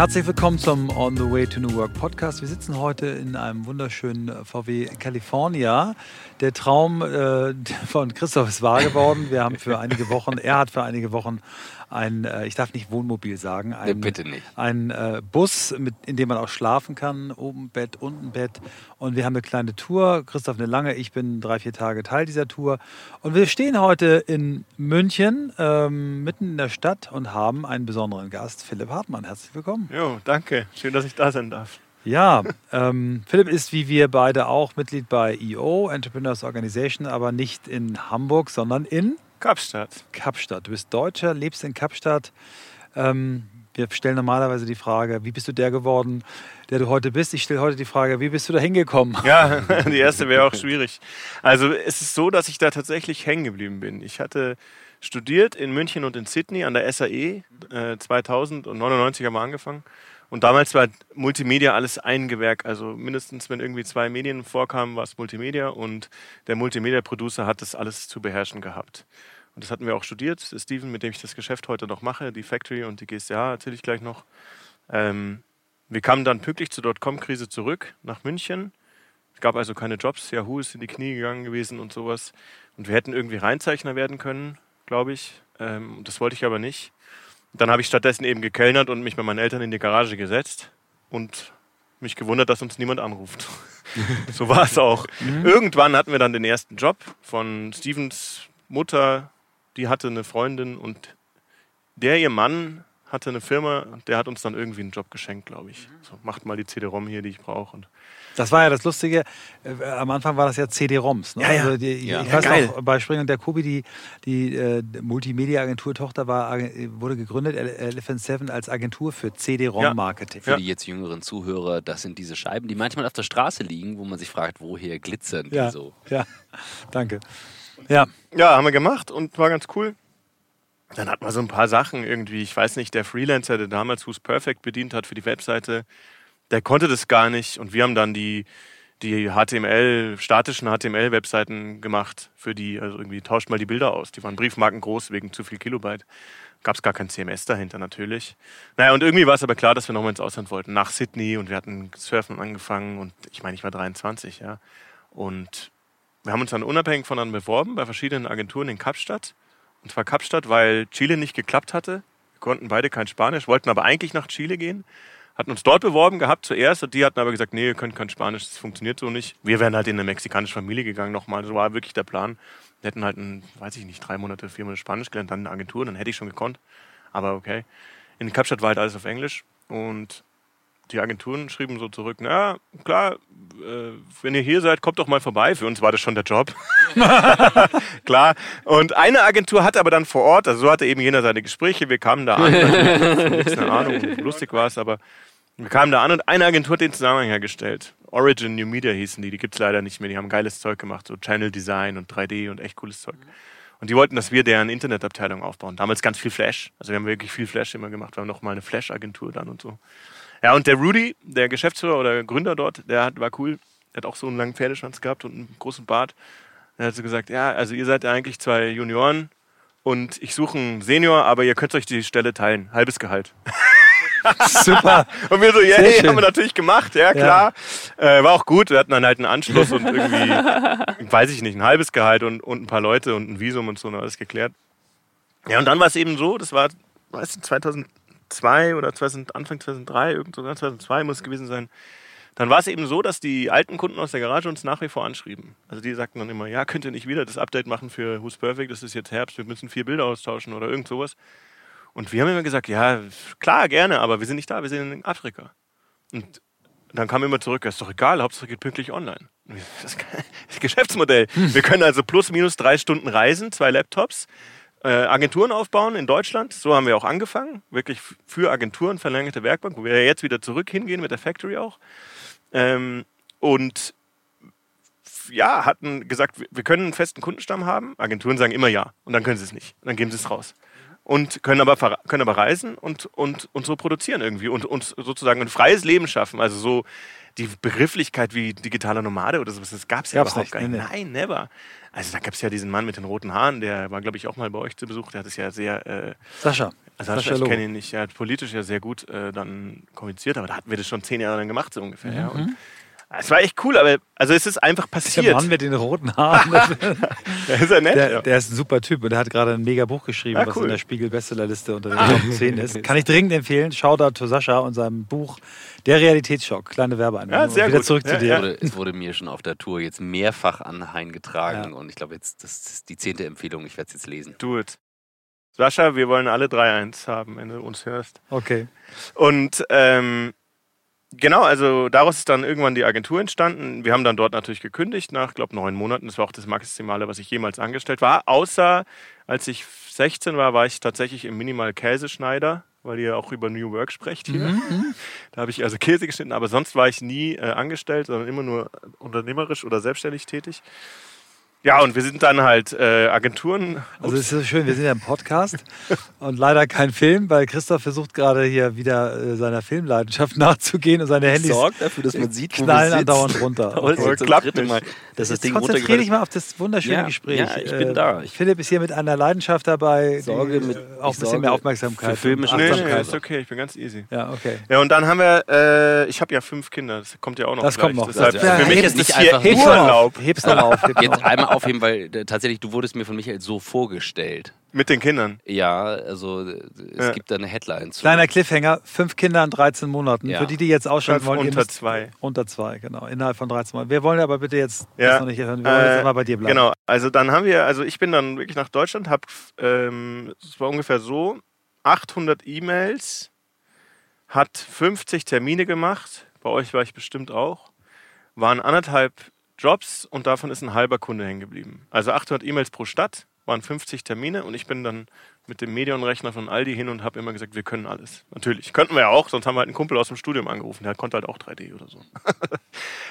Herzlich willkommen zum On the Way to New Work Podcast. Wir sitzen heute in einem wunderschönen VW California. Der Traum äh, von Christoph ist wahr geworden. Wir haben für einige Wochen, er hat für einige Wochen ein, äh, ich darf nicht Wohnmobil sagen, ein, nee, bitte nicht. ein äh, Bus, mit, in dem man auch schlafen kann, oben Bett, unten Bett. Und wir haben eine kleine Tour. Christoph eine lange, ich bin drei, vier Tage Teil dieser Tour. Und wir stehen heute in München, ähm, mitten in der Stadt und haben einen besonderen Gast, Philipp Hartmann. Herzlich willkommen. Jo, danke. Schön, dass ich da sein darf. Ja, ähm, Philipp ist wie wir beide auch Mitglied bei EO, Entrepreneurs Organization, aber nicht in Hamburg, sondern in Kapstadt. Kapstadt. Du bist Deutscher, lebst in Kapstadt. Ähm, wir stellen normalerweise die Frage, wie bist du der geworden, der du heute bist? Ich stelle heute die Frage, wie bist du da hingekommen? Ja, die erste wäre auch schwierig. Also es ist so, dass ich da tatsächlich hängen geblieben bin. Ich hatte studiert in München und in Sydney an der SAE. Äh, 2000 und 99 haben wir angefangen. Und damals war Multimedia alles ein Gewerk. Also mindestens, wenn irgendwie zwei Medien vorkamen, war es Multimedia. Und der Multimedia-Producer hat das alles zu beherrschen gehabt. Und das hatten wir auch studiert. Steven, mit dem ich das Geschäft heute noch mache, die Factory und die GSA, erzähle ich gleich noch. Ähm, wir kamen dann pünktlich zur Dotcom-Krise zurück nach München. Es gab also keine Jobs. Yahoo ist in die Knie gegangen gewesen und sowas. Und wir hätten irgendwie Reinzeichner werden können, glaube ich. Ähm, das wollte ich aber nicht. Dann habe ich stattdessen eben gekellnert und mich mit meinen Eltern in die Garage gesetzt und mich gewundert, dass uns niemand anruft. so war es auch. Mhm. Irgendwann hatten wir dann den ersten Job von Stevens Mutter, die hatte eine Freundin und der ihr Mann hatte eine Firma, der hat uns dann irgendwie einen Job geschenkt, glaube ich. So, macht mal die CD-ROM hier, die ich brauche. Das war ja das Lustige. Äh, am Anfang war das ja CD-ROMs. Ne? Ja, ja. Also die, ja. Ich ja, weiß geil. noch, bei Spring und der Kobi, die, die äh, Multimedia-Agentur-Tochter war, wurde gegründet, Elephant 7, als Agentur für CD-ROM-Marketing. Für die jetzt jüngeren Zuhörer, das sind diese Scheiben, die manchmal auf der Straße liegen, wo man sich fragt, woher glitzern die ja. so. Ja, danke. Ja. ja, haben wir gemacht und war ganz cool. Dann hat man so ein paar Sachen irgendwie, ich weiß nicht, der Freelancer, der damals Who's Perfect bedient hat für die Webseite, der konnte das gar nicht und wir haben dann die, die HTML, statischen HTML-Webseiten gemacht für die, also irgendwie tauscht mal die Bilder aus. Die waren Briefmarken groß wegen zu viel Kilobyte. Gab es gar kein CMS dahinter natürlich. Naja, und irgendwie war es aber klar, dass wir nochmal ins Ausland wollten, nach Sydney und wir hatten Surfen angefangen und ich meine, ich war 23, ja. Und wir haben uns dann unabhängig voneinander beworben bei verschiedenen Agenturen in Kapstadt. Und zwar Kapstadt, weil Chile nicht geklappt hatte. Wir konnten beide kein Spanisch, wollten aber eigentlich nach Chile gehen hatten uns dort beworben gehabt zuerst und die hatten aber gesagt, nee, ihr könnt kein Spanisch, das funktioniert so nicht. Wir wären halt in eine mexikanische Familie gegangen nochmal, das war wirklich der Plan. Wir hätten halt, ein, weiß ich nicht, drei Monate, vier Monate Spanisch gelernt, dann eine Agentur, dann hätte ich schon gekonnt. Aber okay. In Kapstadt war halt alles auf Englisch und die Agenturen schrieben so zurück, na klar, äh, wenn ihr hier seid, kommt doch mal vorbei. Für uns war das schon der Job. klar. Und eine Agentur hatte aber dann vor Ort, also so hatte eben jener seine Gespräche, wir kamen da an, keine Ahnung, lustig war es, aber wir kamen da an und eine Agentur hat den Zusammenhang hergestellt. Origin New Media hießen die, die gibt es leider nicht mehr, die haben geiles Zeug gemacht, so Channel Design und 3D und echt cooles Zeug. Und die wollten, dass wir deren Internetabteilung aufbauen. Damals ganz viel Flash. Also wir haben wirklich viel Flash immer gemacht. Wir haben noch mal eine Flash-Agentur dann und so. Ja, und der Rudy, der Geschäftsführer oder Gründer dort, der hat, war cool. Der hat auch so einen langen Pferdeschwanz gehabt und einen großen Bart. Er hat so gesagt, ja, also ihr seid ja eigentlich zwei Junioren und ich suche einen Senior, aber ihr könnt euch die Stelle teilen. Halbes Gehalt. Super. Und wir so, ja, yeah, haben wir natürlich gemacht, ja klar. Ja. Äh, war auch gut. Wir hatten dann halt einen Anschluss und irgendwie, weiß ich nicht, ein halbes Gehalt und, und ein paar Leute und ein Visum und so, und alles geklärt. Ja, und dann war es eben so, das war, weißt du, 2000, 2002 oder 2000, Anfang 2003, irgend sogar 2002 muss es gewesen sein. Dann war es eben so, dass die alten Kunden aus der Garage uns nach wie vor anschrieben. Also die sagten dann immer, ja, könnt ihr nicht wieder das Update machen für Who's Perfect, das ist jetzt Herbst, wir müssen vier Bilder austauschen oder irgend sowas. Und wir haben immer gesagt, ja, klar, gerne, aber wir sind nicht da, wir sind in Afrika. Und dann kam immer zurück, ist doch egal, Hauptsache geht pünktlich online. Das Geschäftsmodell. Wir können also plus minus drei Stunden reisen, zwei Laptops Agenturen aufbauen in Deutschland. So haben wir auch angefangen. Wirklich für Agenturen verlängerte Werkbank, wo wir jetzt wieder zurück hingehen mit der Factory auch. Ähm, und ja, hatten gesagt, wir können einen festen Kundenstamm haben. Agenturen sagen immer ja und dann können sie es nicht. Und dann geben sie es raus. und können aber, können aber reisen und, und, und so produzieren irgendwie und uns sozusagen ein freies Leben schaffen. Also so die Begrifflichkeit wie digitaler Nomade oder sowas, das gab es ja Gab's überhaupt nicht, gar nicht. nee. Nein, never. Also da gab es ja diesen Mann mit den roten Haaren, der war, glaube ich, auch mal bei euch zu Besuch. Der hat es ja sehr, äh, Sascha. also Sascha ich kenne ihn nicht, er hat politisch ja sehr gut äh, dann kommuniziert, aber da hatten wir das schon zehn Jahre lang gemacht, so ungefähr. Ja. Mhm. Und es war echt cool, aber also es ist einfach Der passiert. Mann mit den roten Haaren. Der ist ja nett. Der, der ist ein super Typ und der hat gerade ein mega Buch geschrieben, Ah, was cool. in der Spiegel-Bestsellerliste unter den Top 10 ist. Kann ich dringend empfehlen. Shoutout to Sascha und seinem Buch Der Realitätsschock. Kleine Werbeeinwendung. Ja, sehr Und wieder gut. zurück Ja, zu dir. ja. Wurde, es wurde mir schon auf der Tour jetzt mehrfach anheimgetragen Ja. und ich glaube, jetzt das ist die zehnte Empfehlung. Ich werde es jetzt lesen. Do it. Sascha, wir wollen alle 3-1 haben, wenn du uns hörst. Okay. Und ähm, genau, also daraus ist dann irgendwann die Agentur entstanden. Wir haben dann dort natürlich gekündigt nach, glaube neun Monaten. Das war auch das Maximale, was ich jemals angestellt war. Außer als ich 16 war, war ich tatsächlich im Minimal Käseschneider, weil ihr auch über New Work sprecht hier. Da habe ich also Käse geschnitten, aber sonst war ich nie äh, angestellt, sondern immer nur unternehmerisch oder selbstständig tätig. Ja, und wir sind dann halt äh, Agenturen. Also es ist so schön, wir sind ja im Podcast und leider kein Film, weil Christoph versucht gerade hier wieder äh, seiner Filmleidenschaft nachzugehen und seine Handys Sorgt dafür, dass man sieht, wo wir knallen andauernd runter. Das Okay. ist das Klappt dritte nicht. Mal, dass das Jetzt Ding konzentriere dich mal auf das wunderschöne Ja, Gespräch. ja, ich bin Äh, da. Ich- Philipp ist hier mit einer Leidenschaft dabei, die, Sorge mit- äh, auch ein ich bisschen sorge mehr Aufmerksamkeit. für filmische- und Nee, nee, ist okay, ich bin ganz easy. Ja, okay. Ja, und dann haben wir, äh, ich habe ja fünf Kinder, das kommt ja auch noch Das gleich. kommt noch. Deshalb, ja, für mich ist nicht das hier einfach Heb's noch Urlaub auf. Heb's noch auf. Jetzt auf. Aufheben, weil äh, tatsächlich, du wurdest mir von Michael so vorgestellt. mit den Kindern. Ja, also äh, es Ja. gibt da eine Headline zu. Kleiner Cliffhanger, fünf Kinder in 13 Monaten. Ja. Für die, die jetzt ausschalten wollen, unter müsst- zwei. Unter zwei, genau. Innerhalb von 13 Monaten. Wir wollen aber bitte jetzt Ja. das noch nicht hören. Wir wollen jetzt Äh, immer bei dir bleiben. Genau, also dann haben wir, also ich bin dann wirklich nach Deutschland, habe, ähm, es war ungefähr so, 800 E-Mails, hat 50 Termine gemacht, bei euch war ich bestimmt auch, waren anderthalb Jobs und davon ist ein halber Kunde hängen geblieben. Also 800 E-Mails pro Stadt, waren 50 Termine und ich bin dann mit dem Medienrechner von Aldi hin und habe immer gesagt, wir können alles. Natürlich, könnten wir ja auch, sonst haben wir halt einen Kumpel aus dem Studium angerufen, der konnte halt auch 3D oder so.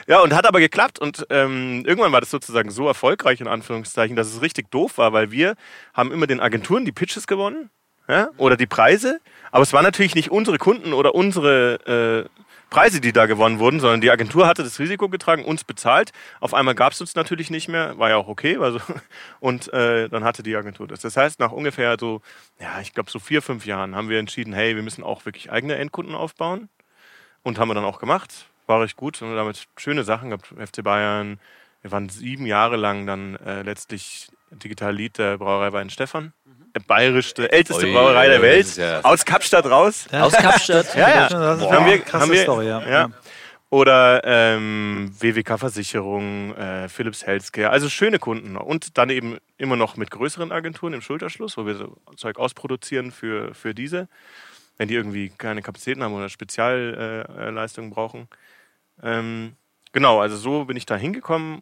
Ja, und hat aber geklappt. Und ähm, irgendwann war das sozusagen so erfolgreich, in Anführungszeichen, dass es richtig doof war, weil wir haben immer den Agenturen die Pitches gewonnen ja, oder die Preise. Aber es waren natürlich nicht unsere Kunden oder unsere äh, Preise, die da gewonnen wurden, sondern die Agentur hatte das Risiko getragen, uns bezahlt. Auf einmal gab es uns natürlich nicht mehr, war ja auch okay. Also, und äh, dann hatte die Agentur das. Das heißt, nach ungefähr so, ja, ich glaube so vier, fünf Jahren haben wir entschieden, hey, wir müssen auch wirklich eigene Endkunden aufbauen. Und haben wir dann auch gemacht. War recht gut. Und damit schöne Sachen gehabt. FC Bayern. Wir waren sieben Jahre lang dann äh, letztlich Digital Lead der Brauerei Weinstefan. Äh, bayerischste, älteste Ui, Brauerei der Welt. ja- Aus Kapstadt raus. Aus Kapstadt. Ja, ja. Das ist Haben wir- krasse haben wir- Story, ja. ja. Oder ähm, WWK Versicherung, äh, Philips Healthcare. Also schöne Kunden. Und dann eben immer noch mit größeren Agenturen im Schulterschluss, wo wir so Zeug ausproduzieren für, für diese, wenn die irgendwie keine Kapazitäten haben oder Spezialleistungen äh, brauchen. Ähm, genau, also so bin ich da hingekommen.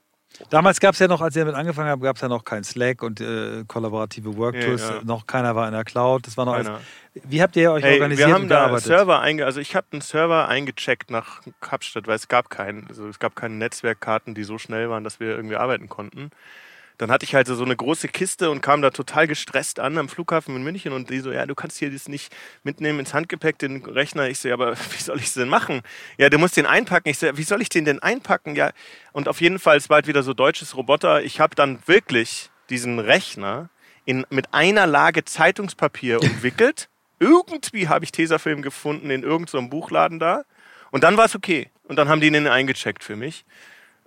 Damals gab es ja noch, als ihr damit angefangen habt, gab es ja noch kein Slack und äh, kollaborative Worktools. Ja, ja. Noch keiner war in der Cloud. Das war noch alles. Wie habt ihr euch Hey, organisiert wir haben und da gearbeitet? Server einge also ich habe einen Server eingecheckt nach Kapstadt, weil es gab keinen, also es gab keine Netzwerkkarten, die so schnell waren, dass wir irgendwie arbeiten konnten. Dann hatte ich halt so eine große Kiste und kam da total gestresst an am Flughafen in München und die so, ja, du kannst hier das nicht mitnehmen ins Handgepäck, den Rechner. Ich so, ja, aber wie soll ich es denn machen? Ja, du musst den einpacken. Ich so, ja, wie soll ich den denn einpacken? Ja, und auf jeden Fall, es war halt wieder so deutsches Roboter. Ich habe dann wirklich diesen Rechner in, mit einer Lage Zeitungspapier umwickelt. Irgendwie habe ich Tesafilm gefunden in irgendeinem Buchladen da. Und dann war es okay. Und dann haben die den eingecheckt für mich.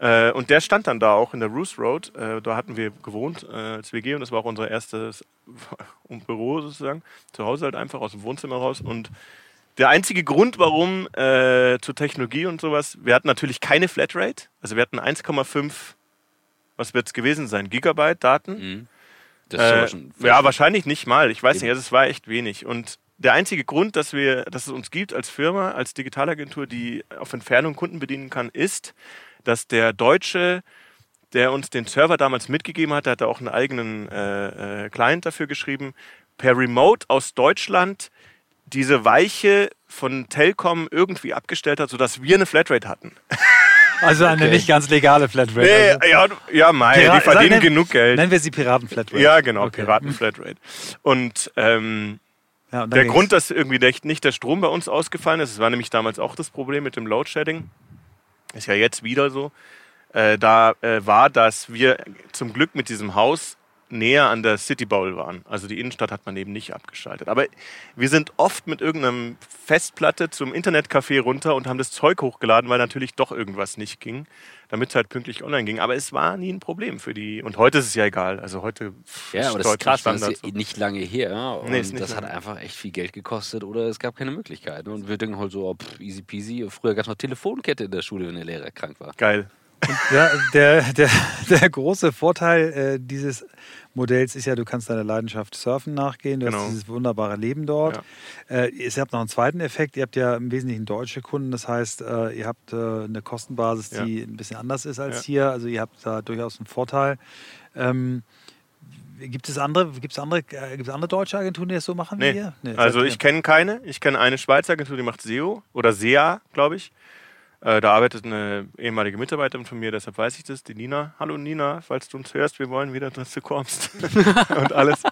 Äh, und der stand dann da auch in der Roos Road. Äh, da hatten wir gewohnt äh, als WG und das war auch unser erstes Büro sozusagen. Zu Hause halt einfach aus dem Wohnzimmer raus. Und der einzige Grund, warum äh, zur Technologie und sowas, wir hatten natürlich keine Flatrate. Also wir hatten 1,5, was wird es gewesen sein, Gigabyte Daten. Mhm. Äh, schon ja, wahrscheinlich nicht mal. Ich weiß Eben. nicht, also es war echt wenig. Und der einzige Grund, dass, wir, dass es uns gibt als Firma, als Digitalagentur, die auf Entfernung Kunden bedienen kann, ist, dass der Deutsche, der uns den Server damals mitgegeben hat, der hat da auch einen eigenen äh, äh, Client dafür geschrieben, per Remote aus Deutschland diese Weiche von Telcom irgendwie abgestellt hat, sodass wir eine Flatrate hatten. Also eine Okay. nicht ganz legale Flatrate. Nee, also. ja, ja, mei, Pira- die verdienen nennen- genug Geld. Nennen wir sie Piraten-Flatrate. Ja, genau, Okay. Piraten-Flatrate. Und ähm, Ja, und der ging's. Grund, dass irgendwie nicht nicht der Strom bei uns ausgefallen ist, das war nämlich damals auch das Problem mit dem Loadshedding, ist ja jetzt wieder so, äh, da äh, war, dass wir zum Glück mit diesem Haus näher an der City Bowl waren. Also die Innenstadt hat man eben nicht abgeschaltet. Aber wir sind oft mit irgendeinem Festplatte zum Internetcafé runter und haben das Zeug hochgeladen, weil natürlich doch irgendwas nicht ging, damit es halt pünktlich online ging. Aber es war nie ein Problem für die. Und heute ist es ja egal. Also heute Ja, aber das ist krass, das ist ja nicht lange her. Und Nee, ist nicht das hat lange. einfach echt viel Geld gekostet oder es gab keine Möglichkeit. Und wir denken halt so, oh, pff, easy peasy. Früher gab es noch Telefonkette in der Schule, wenn der Lehrer krank war. Geil. Ja, der, der, der große Vorteil äh, dieses Modells ist ja, du kannst deiner Leidenschaft Surfen nachgehen. Du Genau. hast dieses wunderbare Leben dort. Äh, ihr habt noch einen zweiten Effekt. Ihr habt ja im Wesentlichen deutsche Kunden. Das heißt, äh, ihr habt äh, eine Kostenbasis, die ein bisschen anders ist als Ja. hier. Also ihr habt da durchaus einen Vorteil. Ähm, gibt es andere, gibt's andere, äh, gibt's andere deutsche Agenturen, die das so machen Nee. wie ihr? Nee, also ich kenne keine. Ich kenne eine Schweizer Agentur, die macht SEO oder SEA, glaube ich. Äh, da arbeitet eine ehemalige Mitarbeiterin von mir, deshalb weiß ich das, die Nina. Hallo Nina, falls du uns hörst, wir wollen wieder, dass du kommst. und alles.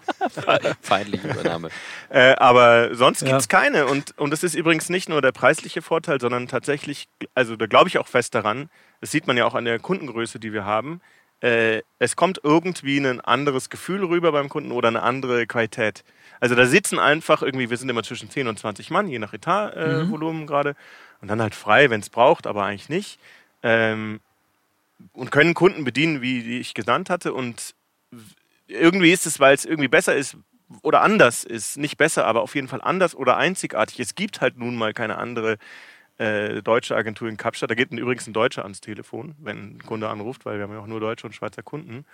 Feindliche Übernahme. Äh, aber sonst Ja. gibt's keine. Und, und das ist übrigens nicht nur der preisliche Vorteil, sondern tatsächlich, also da glaube ich auch fest daran, das sieht man ja auch an der Kundengröße, die wir haben. Äh, es kommt irgendwie ein anderes Gefühl rüber beim Kunden oder eine andere Qualität. Also da sitzen einfach irgendwie, wir sind immer zwischen 10 und 20 Mann, je nach Etatvolumen äh, Volumen gerade. Und dann halt frei, wenn es braucht, aber eigentlich nicht. Ähm, und können Kunden bedienen, wie ich genannt hatte. Und irgendwie ist es, weil es irgendwie besser ist oder anders ist, nicht besser, aber auf jeden Fall anders oder einzigartig. Es gibt halt nun mal keine andere äh, deutsche Agentur in Kapstadt. Da geht übrigens ein Deutscher ans Telefon, wenn ein Kunde anruft, weil wir haben ja auch nur deutsche und Schweizer Kunden.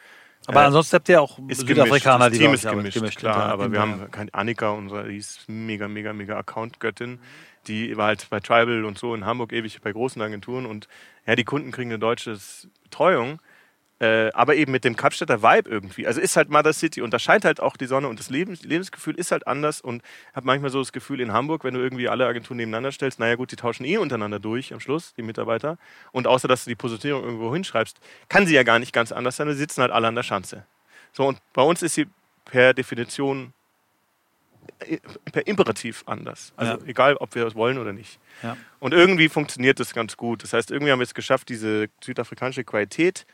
Aber Äh, ansonsten habt ihr auch Südafrikaner, gemischt. die das Team ist gemischt, in klar, aber wir haben keine Annika, unsere, die ist mega, mega, mega Account-Göttin. Die war halt bei Tribal und so in Hamburg ewig bei großen Agenturen und ja, die Kunden kriegen eine deutsche Betreuung, äh, aber eben mit dem Kapstädter Vibe irgendwie. Also ist halt Mother City und da scheint halt auch die Sonne und das Lebens Lebensgefühl ist halt anders und habe manchmal so das Gefühl in Hamburg, wenn du irgendwie alle Agenturen nebeneinander stellst, naja gut, die tauschen eh untereinander durch am Schluss, die Mitarbeiter. Und außer, dass du die Positionierung irgendwo hinschreibst, kann sie ja gar nicht ganz anders sein, wir sitzen halt alle an der Schanze. So, und bei uns ist sie per Definition äh, per Imperativ anders. Also Ja. egal, ob wir es wollen oder nicht. Ja. Und irgendwie funktioniert das ganz gut. Das heißt, irgendwie haben wir es geschafft, diese südafrikanische Qualität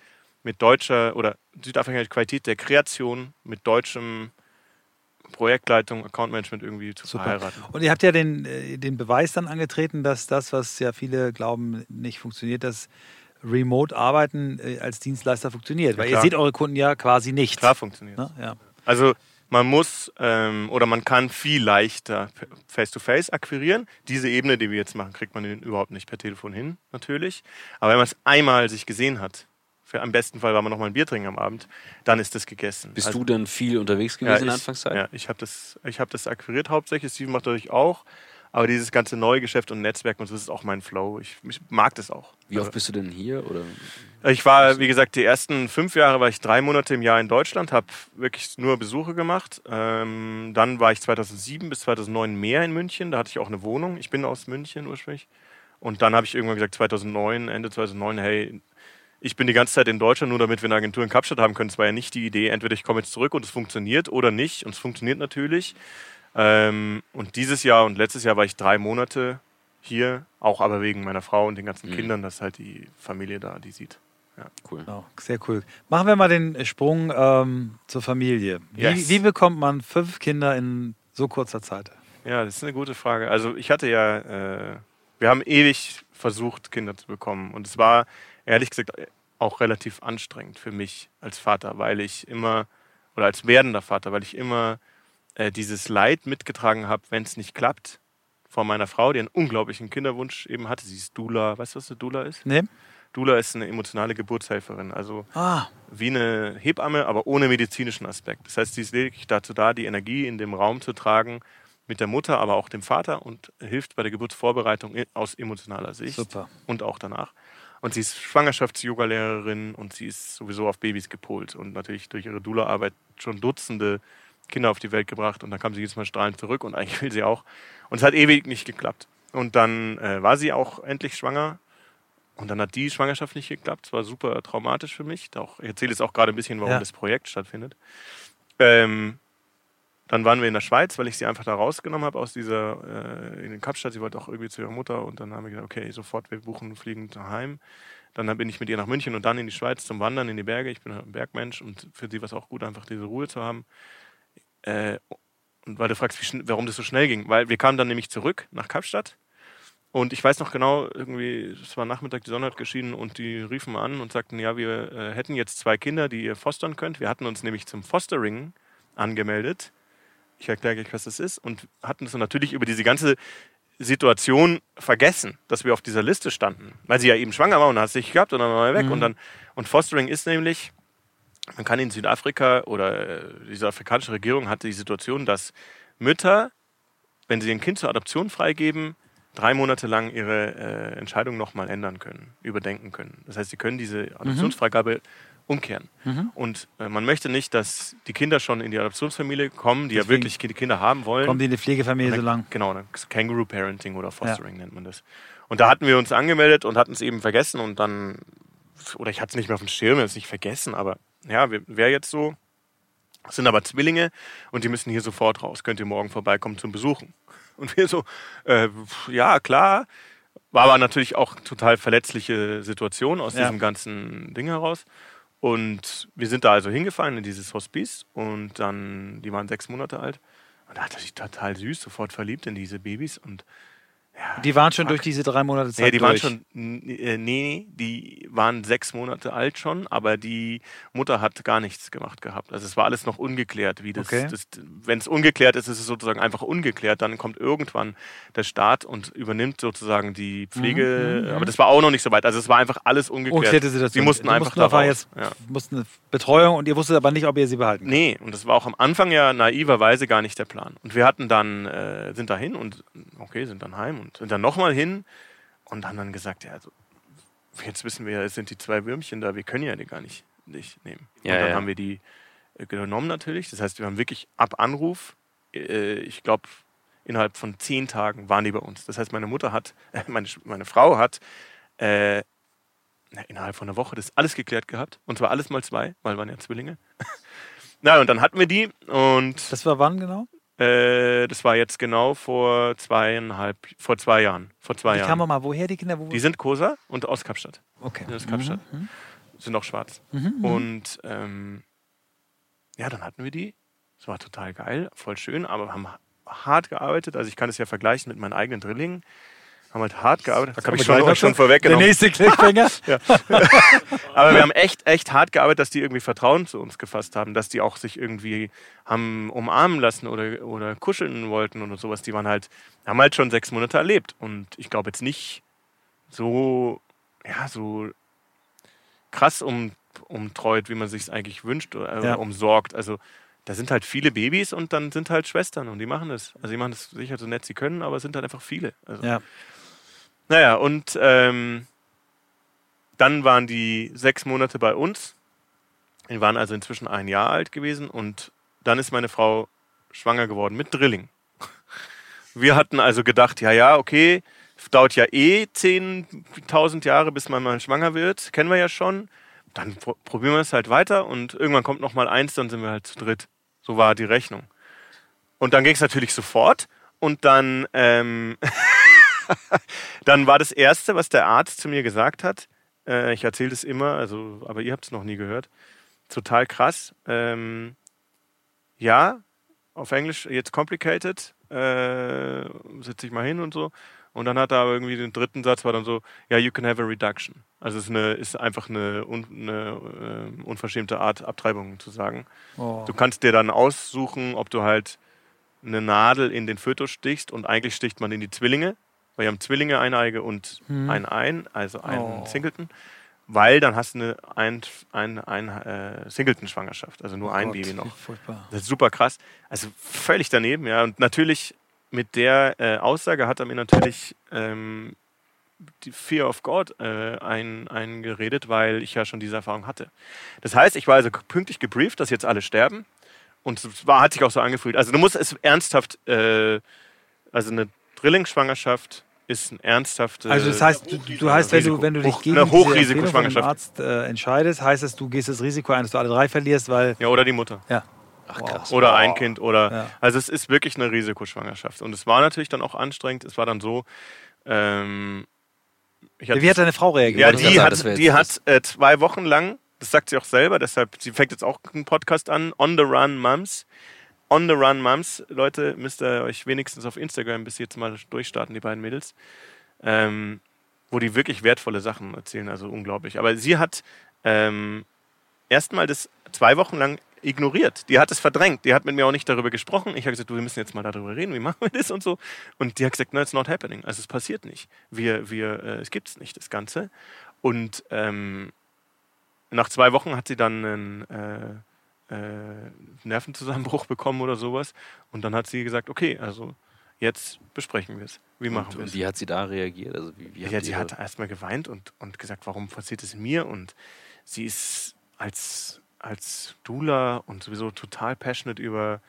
mit deutscher oder südafrikanische Qualität der Kreation mit deutschem Projektleitung, Accountmanagement irgendwie zu Super. verheiraten. Und ihr habt ja den, äh, den Beweis dann angetreten, dass das, was ja viele glauben, nicht funktioniert, dass Remote-Arbeiten äh, als Dienstleister funktioniert. Weil ihr klar. seht eure Kunden ja quasi nicht. Klar funktioniert. Ne? Ja. Also man muss ähm, oder man kann viel leichter face-to-face akquirieren. Diese Ebene, die wir jetzt machen, kriegt man überhaupt nicht per Telefon hin, natürlich. Aber wenn man es einmal sich gesehen hat, für am besten Fall war man noch mal ein Bier trinken am Abend, dann ist das gegessen. Bist Also- du dann viel unterwegs ja, gewesen in der ich, Anfangszeit? Ja, ich habe das, ich hab das akquiriert hauptsächlich. Steven macht natürlich auch. Aber dieses ganze Neugeschäft und Netzwerk, und so, das ist auch mein Flow. Ich, ich mag das auch. Wie oft Also, bist du denn hier? Oder? ich war, wie gesagt, die ersten fünf Jahre war ich drei Monate im Jahr in Deutschland, habe wirklich nur Besuche gemacht. Ähm, dann war ich 2007 bis 2009 mehr in München. Da hatte ich auch eine Wohnung. Ich bin aus München ursprünglich. Und dann habe ich irgendwann gesagt, 2009, Ende 2009, hey, ich bin die ganze Zeit in Deutschland, nur damit wir eine Agentur in Kapstadt haben können. Das war ja nicht die Idee, entweder ich komme jetzt zurück und es funktioniert oder nicht. Und es funktioniert natürlich. Ähm, und dieses Jahr und letztes Jahr war ich drei Monate hier, auch aber wegen meiner Frau und den ganzen Mhm. Kindern, dass halt die Familie da die sieht. Cool. Genau, sehr cool. Machen wir mal den Sprung ähm, zur Familie. Wie, Yes. wie bekommt man fünf Kinder in so kurzer Zeit? Ja, das ist eine gute Frage. Also ich hatte ja, äh, wir haben ewig versucht, Kinder zu bekommen. Und es war ehrlich gesagt auch relativ anstrengend für mich als Vater, weil ich immer, oder als werdender Vater, weil ich immer äh, dieses Leid mitgetragen habe, wenn es nicht klappt, von meiner Frau, die einen unglaublichen Kinderwunsch eben hatte. Sie ist Dula. Weißt du, was eine Dula ist? Nee? Dula ist eine emotionale Geburtshelferin. Also Ah, wie eine Hebamme, aber ohne medizinischen Aspekt. Das heißt, sie ist lediglich dazu da, die Energie in dem Raum zu tragen mit der Mutter, aber auch dem Vater und hilft bei der Geburtsvorbereitung aus emotionaler Sicht super. und auch danach. Und sie ist Schwangerschafts-Yoga-Lehrerin und sie ist sowieso auf Babys gepolt und natürlich durch ihre Dula-Arbeit schon Dutzende Kinder auf die Welt gebracht und dann kam sie jedes Mal strahlend zurück und eigentlich will sie auch. Und es hat ewig nicht geklappt. Und dann äh, war sie auch endlich schwanger Und dann hat die Schwangerschaft nicht geklappt. Es war super traumatisch für mich. Auch, ich erzähle jetzt auch gerade ein bisschen, warum Ja. das Projekt stattfindet. Ähm, dann waren wir in der Schweiz, weil ich sie einfach da rausgenommen habe aus dieser, äh, in den Kapstadt. Sie wollte auch irgendwie zu ihrer Mutter und dann haben wir gesagt, okay, sofort, wir buchen, fliegen heim. Dann bin ich mit ihr nach München und dann in die Schweiz zum Wandern in die Berge. Ich bin ein Bergmensch und für sie war es auch gut, einfach diese Ruhe zu haben. Äh, und weil du fragst, warum das so schnell ging. Weil wir kamen dann nämlich zurück nach Kapstadt und ich weiß noch genau, irgendwie, es war Nachmittag, die Sonne hat geschienen und die riefen an und sagten, ja, wir äh, hätten jetzt zwei Kinder, die ihr fostern könnt. Wir hatten uns nämlich zum Fostering angemeldet. Ich erkläre gleich, was das ist. Und hatten es natürlich über diese ganze Situation vergessen, dass wir auf dieser Liste standen. Weil sie ja eben schwanger war und hat es nicht gehabt und dann war er weg. Mhm. Und, dann, und Fostering ist nämlich, man kann in Südafrika oder äh, die südafrikanische Regierung hatte die Situation, dass Mütter, wenn sie ein Kind zur Adoption freigeben, drei Monate lang ihre äh, Entscheidung nochmal ändern können, überdenken können. Das heißt, sie können diese Adoptionsfreigabe umkehren. Mhm. Und äh, man möchte nicht, dass die Kinder schon in die Adoptionsfamilie kommen, die ja Deswegen wirklich die Kinder haben wollen. Kommen die in die Pflegefamilie Und so dann- lang? Genau, dann Kangaroo Parenting oder Fostering nennt man das. Und da hatten wir uns angemeldet und hatten es eben vergessen und dann, oder ich hatte es nicht mehr auf dem Schirm, es nicht vergessen, aber ja, wäre jetzt so. Es sind aber Zwillinge und die müssen hier sofort raus. Könnt ihr morgen vorbeikommen zum Besuchen? Und wir so, äh, ja, klar. War aber natürlich auch total verletzliche Situation aus Ja. diesem ganzen Ding heraus. Und wir sind da also hingefahren in dieses Hospiz und dann, die waren sechs Monate alt. Und da hat er sich total süß, sofort verliebt in diese Babys. Und ja, Die waren schon fuck. durch diese drei Monate Zeit Nee, die waren durch. schon, n- äh, nee, die waren sechs Monate alt schon, aber die Mutter hat gar nichts gemacht gehabt. Also es war alles noch ungeklärt, wie das, Okay. das wenn es ungeklärt ist, ist es sozusagen einfach ungeklärt. Dann kommt irgendwann der Staat und übernimmt sozusagen die Pflege, Mhm, mhm, aber das war auch noch nicht so weit. Also es war einfach alles ungeklärt. Unklärte Situation. Sie mussten Die einfach mussten jetzt Ja. mussten eine Betreuung und ihr wusstet aber nicht, ob ihr sie behalten könnt. Nee, und das war auch am Anfang ja naiverweise gar nicht der Plan. Und wir hatten dann, äh, sind da hin und okay, sind dann heim und sind dann nochmal hin und haben dann gesagt, ja, also, jetzt wissen wir ja, es sind die zwei Würmchen da, wir können ja die gar nicht, nicht nehmen. Ja, und dann ja. haben wir die äh, genommen natürlich. Das heißt, wir haben wirklich ab Anruf, äh, ich glaube, innerhalb von zehn Tagen waren die bei uns. Das heißt, meine Mutter hat, äh, meine, meine Frau hat äh, innerhalb von einer Woche das alles geklärt gehabt. Und zwar alles mal zwei, weil waren ja Zwillinge. Na, und dann hatten wir die und Das war wann genau? Äh, das war jetzt genau vor zweieinhalb, vor zwei Jahren. Vor zwei Die Jahren. kamen mal woher, die Kinder? Wo Die sind Kosa und aus Kapstadt. okay. aus Kapstadt. Mhm. Sind auch schwarz. Mhm. Mhm. Und ähm, ja, dann hatten wir die. Es war total geil, voll schön, aber wir haben hart gearbeitet. Also ich kann es ja vergleichen mit meinen eigenen Drillingen. Haben halt hart gearbeitet. Das habe ich schon, schon Der vorweggenommen. nächste Cliffhanger. Aber wir haben echt, echt hart gearbeitet, dass die irgendwie Vertrauen zu uns gefasst haben, dass die auch sich irgendwie haben umarmen lassen oder, oder kuscheln wollten oder sowas. Die waren halt, haben halt schon sechs Monate erlebt. Und ich glaube jetzt nicht so, ja, so krass um, umtreut, wie man sich es eigentlich wünscht oder Ja. umsorgt. Also da sind halt viele Babys und dann sind halt Schwestern und die machen das. Also die machen das sicher so nett sie können, aber es sind halt einfach viele. Also, ja. Naja, und ähm, dann waren die sechs Monate bei uns. Die waren also inzwischen ein Jahr alt gewesen und dann ist meine Frau schwanger geworden mit Drilling. Wir hatten also gedacht, ja, ja, okay, dauert ja eh 10.000 Jahre, bis man mal schwanger wird, kennen wir ja schon. Dann pro probieren wir es halt weiter und irgendwann kommt noch mal eins, dann sind wir halt zu dritt. So war die Rechnung. Und dann ging es natürlich sofort und dann ähm, dann war das Erste, was der Arzt zu mir gesagt hat, äh, ich erzähle das immer, also, aber ihr habt es noch nie gehört, total krass. Ähm, ja, auf Englisch jetzt complicated, äh, setze ich mal hin und so. Und dann hat er aber irgendwie den dritten Satz war dann so, ja, you can have a reduction. Also es ist, eine, ist einfach eine, un, eine äh, unverschämte Art, Abtreibung zu sagen. Oh. Du kannst dir dann aussuchen, ob du halt eine Nadel in den Fötus stichst und eigentlich sticht man in die Zwillinge, weil wir haben Zwillinge, Eineige und Mhm. ein Ein, also einen Oh. Singleton, weil dann hast du eine ein, ein, ein äh, Singleton-Schwangerschaft, also nur ein Gott, Baby noch. Furchtbar. Das ist super krass. Also völlig daneben, ja. Und natürlich mit der äh, Aussage hat er mir natürlich ähm, die Fear of God äh, ein, eingeredet, weil ich ja schon diese Erfahrung hatte. Das heißt, ich war also pünktlich gebrieft, dass jetzt alle sterben. Und es war, hat sich auch so angefühlt. Also du musst es ernsthaft, äh, also eine Drillingsschwangerschaft ist ein ernsthafte. Also das heißt, du, du heißt, wenn du, wenn du dich gegen eine Hochrisikoschwangerschaft. Arzt äh, entscheidest, heißt es, du gehst das Risiko ein, dass du alle drei verlierst, weil Ja, oder die Mutter. ja. Ach krass. Oder ein Kind oder. Ja. Also es ist wirklich eine Risikoschwangerschaft. Und es war natürlich dann auch anstrengend. Es war dann so. Ähm, Wie hat deine Frau reagiert? ja, die hat, die jetzt hat äh, zwei Wochen lang, das sagt sie auch selber, deshalb, sie fängt jetzt auch einen Podcast an, On the Run Mums. On the Run Mums, Leute, müsst ihr euch wenigstens auf Instagram bis jetzt mal durchstarten, die beiden Mädels. Ähm, wo die wirklich wertvolle Sachen erzählen, also unglaublich. Aber sie hat ähm, erstmal das zwei Wochen lang ignoriert. Die hat es verdrängt. Die hat mit mir auch nicht darüber gesprochen. Ich habe gesagt, du, wir müssen jetzt mal darüber reden, wie machen wir das und so. Und die hat gesagt, no, it's not happening. Also es passiert nicht. Wir, wir, äh, es gibt es nicht, das Ganze. Und ähm, nach zwei Wochen hat sie dann einen äh, Nervenzusammenbruch bekommen oder sowas. Und dann hat sie gesagt, okay, also jetzt besprechen wir es. Wie machen wir es? wie hat sie da reagiert? Also wie, wie Ja, sie hat erstmal geweint und, und gesagt, warum passiert es mir? Und sie ist als, als Doula und sowieso total passionate über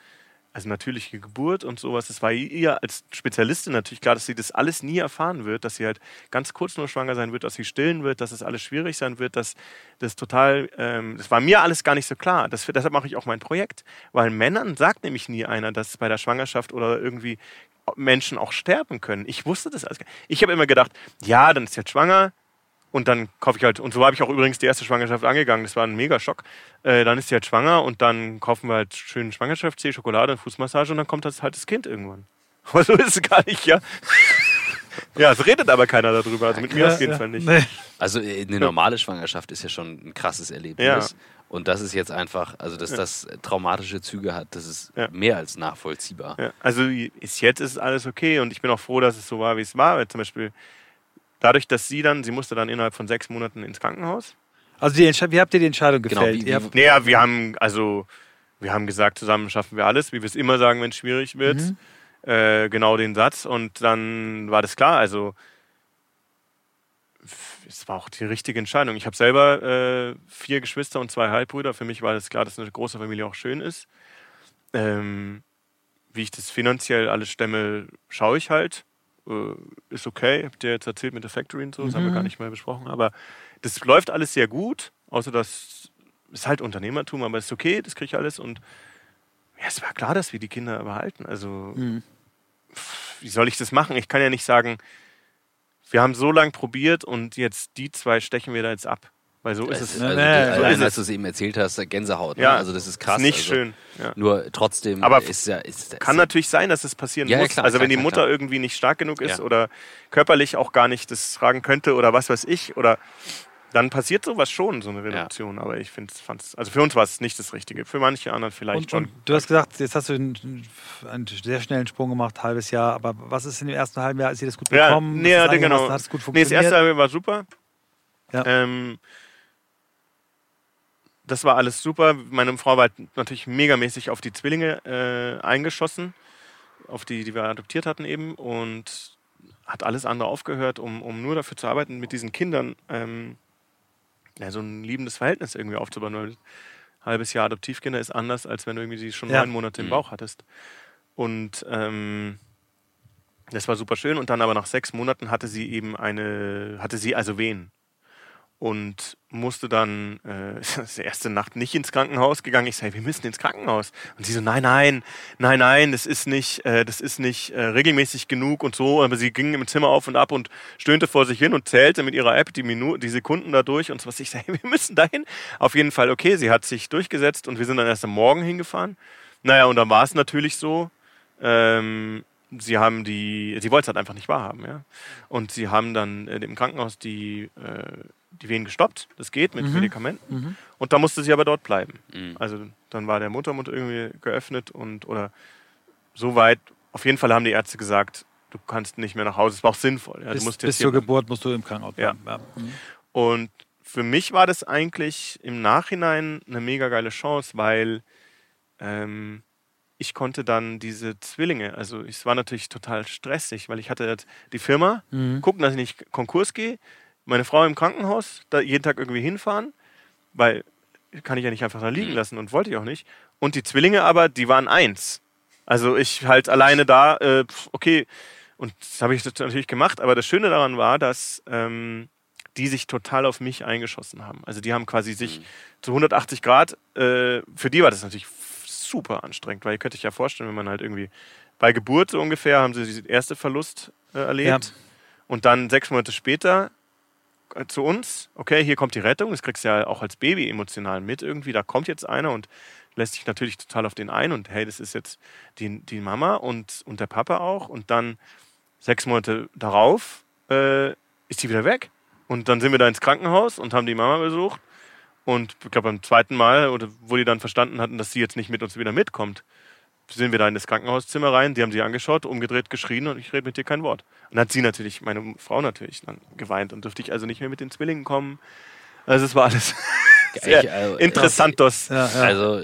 also natürliche Geburt und sowas. Es war ihr als Spezialistin natürlich klar, dass sie das alles nie erfahren wird, dass sie halt ganz kurz nur schwanger sein wird, dass sie stillen wird, dass es alles schwierig sein wird, dass das total, ähm, das war mir alles gar nicht so klar. Das, deshalb mache ich auch mein Projekt, weil Männern sagt nämlich nie einer, dass bei der Schwangerschaft oder irgendwie Menschen auch sterben können. Ich wusste das alles. gar nicht. Ich habe immer gedacht, ja, dann ist sie jetzt schwanger, und dann kaufe ich halt, und so habe ich auch übrigens die erste Schwangerschaft angegangen. Das war ein mega Schock. Äh, dann ist sie halt schwanger und dann kaufen wir halt schön Schwangerschaftstee, Schokolade und Fußmassage und dann kommt das halt das Kind irgendwann. Aber so ist es gar nicht, ja. Ja, es redet aber keiner darüber. Also mit mir auf jeden Fall nicht. Nee. Also äh, eine normale Schwangerschaft ist ja schon ein krasses Erlebnis. Ja. Und das ist jetzt einfach, also dass das traumatische Züge hat, das ist Ja. mehr als nachvollziehbar. Ja, also ist jetzt ist alles okay und ich bin auch froh, dass es so war, wie es war. Weil zum Beispiel dadurch, dass sie dann, sie musste dann innerhalb von sechs Monaten ins Krankenhaus. Also die wie habt ihr die Entscheidung Genau, gefällt? wie- Ihr wie- Naja, wir haben, also, wir haben gesagt, zusammen schaffen wir alles, wie wir es immer sagen, wenn es schwierig wird. Mhm. Äh, genau den Satz. Und dann war das klar. Also, es war auch die richtige Entscheidung. Ich habe selber äh, vier Geschwister und zwei Halbbrüder. Für mich war das klar, dass eine große Familie auch schön ist. Ähm, wie ich das finanziell alles stemme, schaue ich halt. Äh, ist okay. Habt ihr jetzt erzählt mit der Factory und so, das haben wir Mhm. gar nicht mehr besprochen. Aber das läuft alles sehr gut, außer dass ist halt Unternehmertum, aber ist okay, das kriege ich alles. Und ja, es war klar, dass wir die Kinder behalten. Also, Mhm. wie soll ich das machen? Ich kann ja nicht sagen, wir haben so lange probiert und jetzt die zwei stechen wir da jetzt ab. Weil so ist Es- es. also, Nee, nee, du- so allein ist als es. du es eben erzählt hast, Gänsehaut. Ne? Ja, Also das ist krass. Ist nicht also, schön. Ja. Nur trotzdem Aber ist ja. Ist, Kann ist, natürlich sein, dass es passieren Ja, ja, muss. klar, also klar, wenn die Mutter klar. irgendwie nicht stark genug ist Ja. oder körperlich auch gar nicht das tragen könnte oder was weiß ich oder dann passiert sowas schon, so eine Reduktion. Aber ich finde, fand's, also für uns war es nicht das Richtige. Für manche anderen vielleicht und, schon. und du hast gesagt, jetzt hast du einen, einen sehr schnellen Sprung gemacht, halbes Jahr. Aber was ist in dem ersten halben Jahr? Ist dir das gut Ja, bekommen? nee, Ist ja, das genau. Hat es gut Nee, das funktioniert? erste Jahr war super. Ja. Ähm, das war alles super. Meine Frau war halt natürlich megamäßig auf die Zwillinge äh, eingeschossen, auf die, die wir adoptiert hatten eben und hat alles andere aufgehört, um, um nur dafür zu arbeiten, mit diesen Kindern ähm, ja, so ein liebendes Verhältnis irgendwie aufzubauen. Weil ein halbes Jahr Adoptivkinder ist anders, als wenn du irgendwie die schon Ja. neun Monate im Mhm. Bauch hattest. Und ähm, das war super schön. Und dann aber nach sechs Monaten hatte sie eben eine, hatte sie also Wehen. Und musste dann äh, die erste Nacht nicht ins Krankenhaus gegangen. Ich sage, wir müssen ins Krankenhaus. Und sie so, nein, nein, nein, nein, das ist nicht, äh, das ist nicht äh, regelmäßig genug und so. Aber sie ging im Zimmer auf und ab und stöhnte vor sich hin und zählte mit ihrer App die Minuten, die Sekunden da durch und so was. Ich sage, wir müssen dahin. Auf jeden Fall, okay, sie hat sich durchgesetzt und wir sind dann erst am Morgen hingefahren. Naja, und dann war es natürlich so, ähm, sie haben die, sie wollte es halt einfach nicht wahrhaben, ja. Und sie haben dann äh, im Krankenhaus die, äh, die Wehen gestoppt. Das geht mit Mhm. Medikamenten. Mhm. Und da musste sie aber dort bleiben. Mhm. Also dann war der Muttermund irgendwie geöffnet und oder so weit. Auf jeden Fall haben die Ärzte gesagt, du kannst nicht mehr nach Hause. Es war auch sinnvoll. Ja, du bis musst bis zur. Geburt musst du im Krankenhaus Ja. bleiben. Ja. Mhm. Und für mich war das eigentlich im Nachhinein eine mega geile Chance, weil ähm, ich konnte dann diese Zwillinge, also es war natürlich total stressig, weil ich hatte die Firma, Mhm. gucken, dass ich nicht Konkurs gehe, meine Frau im Krankenhaus, da jeden Tag irgendwie hinfahren, weil kann ich ja nicht einfach da liegen Mhm. lassen und wollte ich auch nicht. Und die Zwillinge aber, die waren eins. Also ich halt alleine da, äh, okay. Und das habe ich natürlich gemacht, aber das Schöne daran war, dass ähm, die sich total auf mich eingeschossen haben. Also die haben quasi sich Mhm. zu 180 Grad, äh, für die war das natürlich super anstrengend, weil ihr könnt euch ja vorstellen, wenn man halt irgendwie bei Geburt so ungefähr haben sie den ersten Verlust äh, erlebt und dann sechs Monate später zu uns, okay, hier kommt die Rettung, das kriegst du ja auch als Baby emotional mit irgendwie, da kommt jetzt einer und lässt sich natürlich total auf den ein und hey, das ist jetzt die, die Mama und, und der Papa auch. Und dann sechs Monate darauf äh, ist die wieder weg. Und dann sind wir da ins Krankenhaus und haben die Mama besucht. Und ich glaube beim zweiten Mal, oder wo die dann verstanden hatten, dass sie jetzt nicht mit uns wieder mitkommt, sind wir da in das Krankenhauszimmer rein, die haben sie angeschaut, umgedreht, geschrien und ich rede mit dir kein Wort. Und dann hat sie natürlich, meine Frau natürlich, dann geweint und durfte ich also nicht mehr mit den Zwillingen kommen. Also es war alles sehr Ich, also, interessantos. Ja, ja. Also,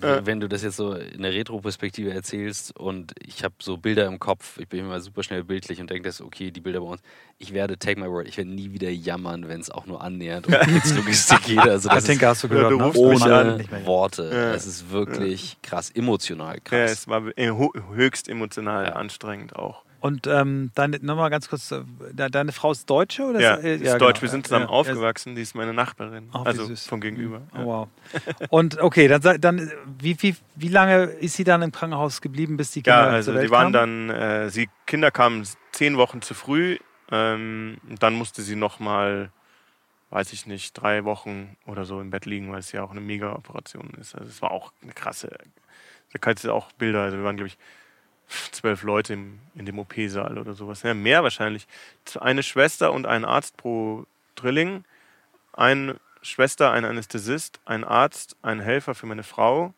wenn du das jetzt so in der Retro-Perspektive erzählst und ich habe so Bilder im Kopf, ich bin immer super schnell bildlich und denke, das okay, die Bilder bei uns. Ich werde, take my word, ich werde nie wieder jammern, wenn es auch nur annähernd um Logistik geht. Also, das ist Katinka hast du gehört, du ne? rufst mich ohne an. Worte. Ja. Es ist wirklich krass, emotional Ja, krass. es war äh, höchst emotional Ja. anstrengend auch. Und ähm, deine, nochmal ganz kurz, äh, de- deine Frau ist Deutsche? Oder Ja, ist, äh, ist deutsch. genau. Wir sind zusammen Ja, aufgewachsen. Die ist meine Nachbarin. Ach, wie also süß. von gegenüber. Oh, Ja. wow. Und okay, dann, dann wie, wie, wie lange ist sie dann im Krankenhaus geblieben, bis die Kinder Ja, also zur Welt die waren kamen? dann, äh, sie Kinder kamen zehn Wochen zu früh. Ähm, dann musste sie noch mal, weiß ich nicht, drei Wochen oder so im Bett liegen, weil es ja auch eine Mega-Operation ist. Also es war auch eine krasse. Da kannst du auch Bilder. Also wir waren glaube ich zwölf Leute im, in dem OP-Saal oder sowas. Ja, mehr wahrscheinlich. Eine Schwester und ein Arzt pro Drilling. Eine Schwester, ein Anästhesist, ein Arzt, ein Helfer für meine Frau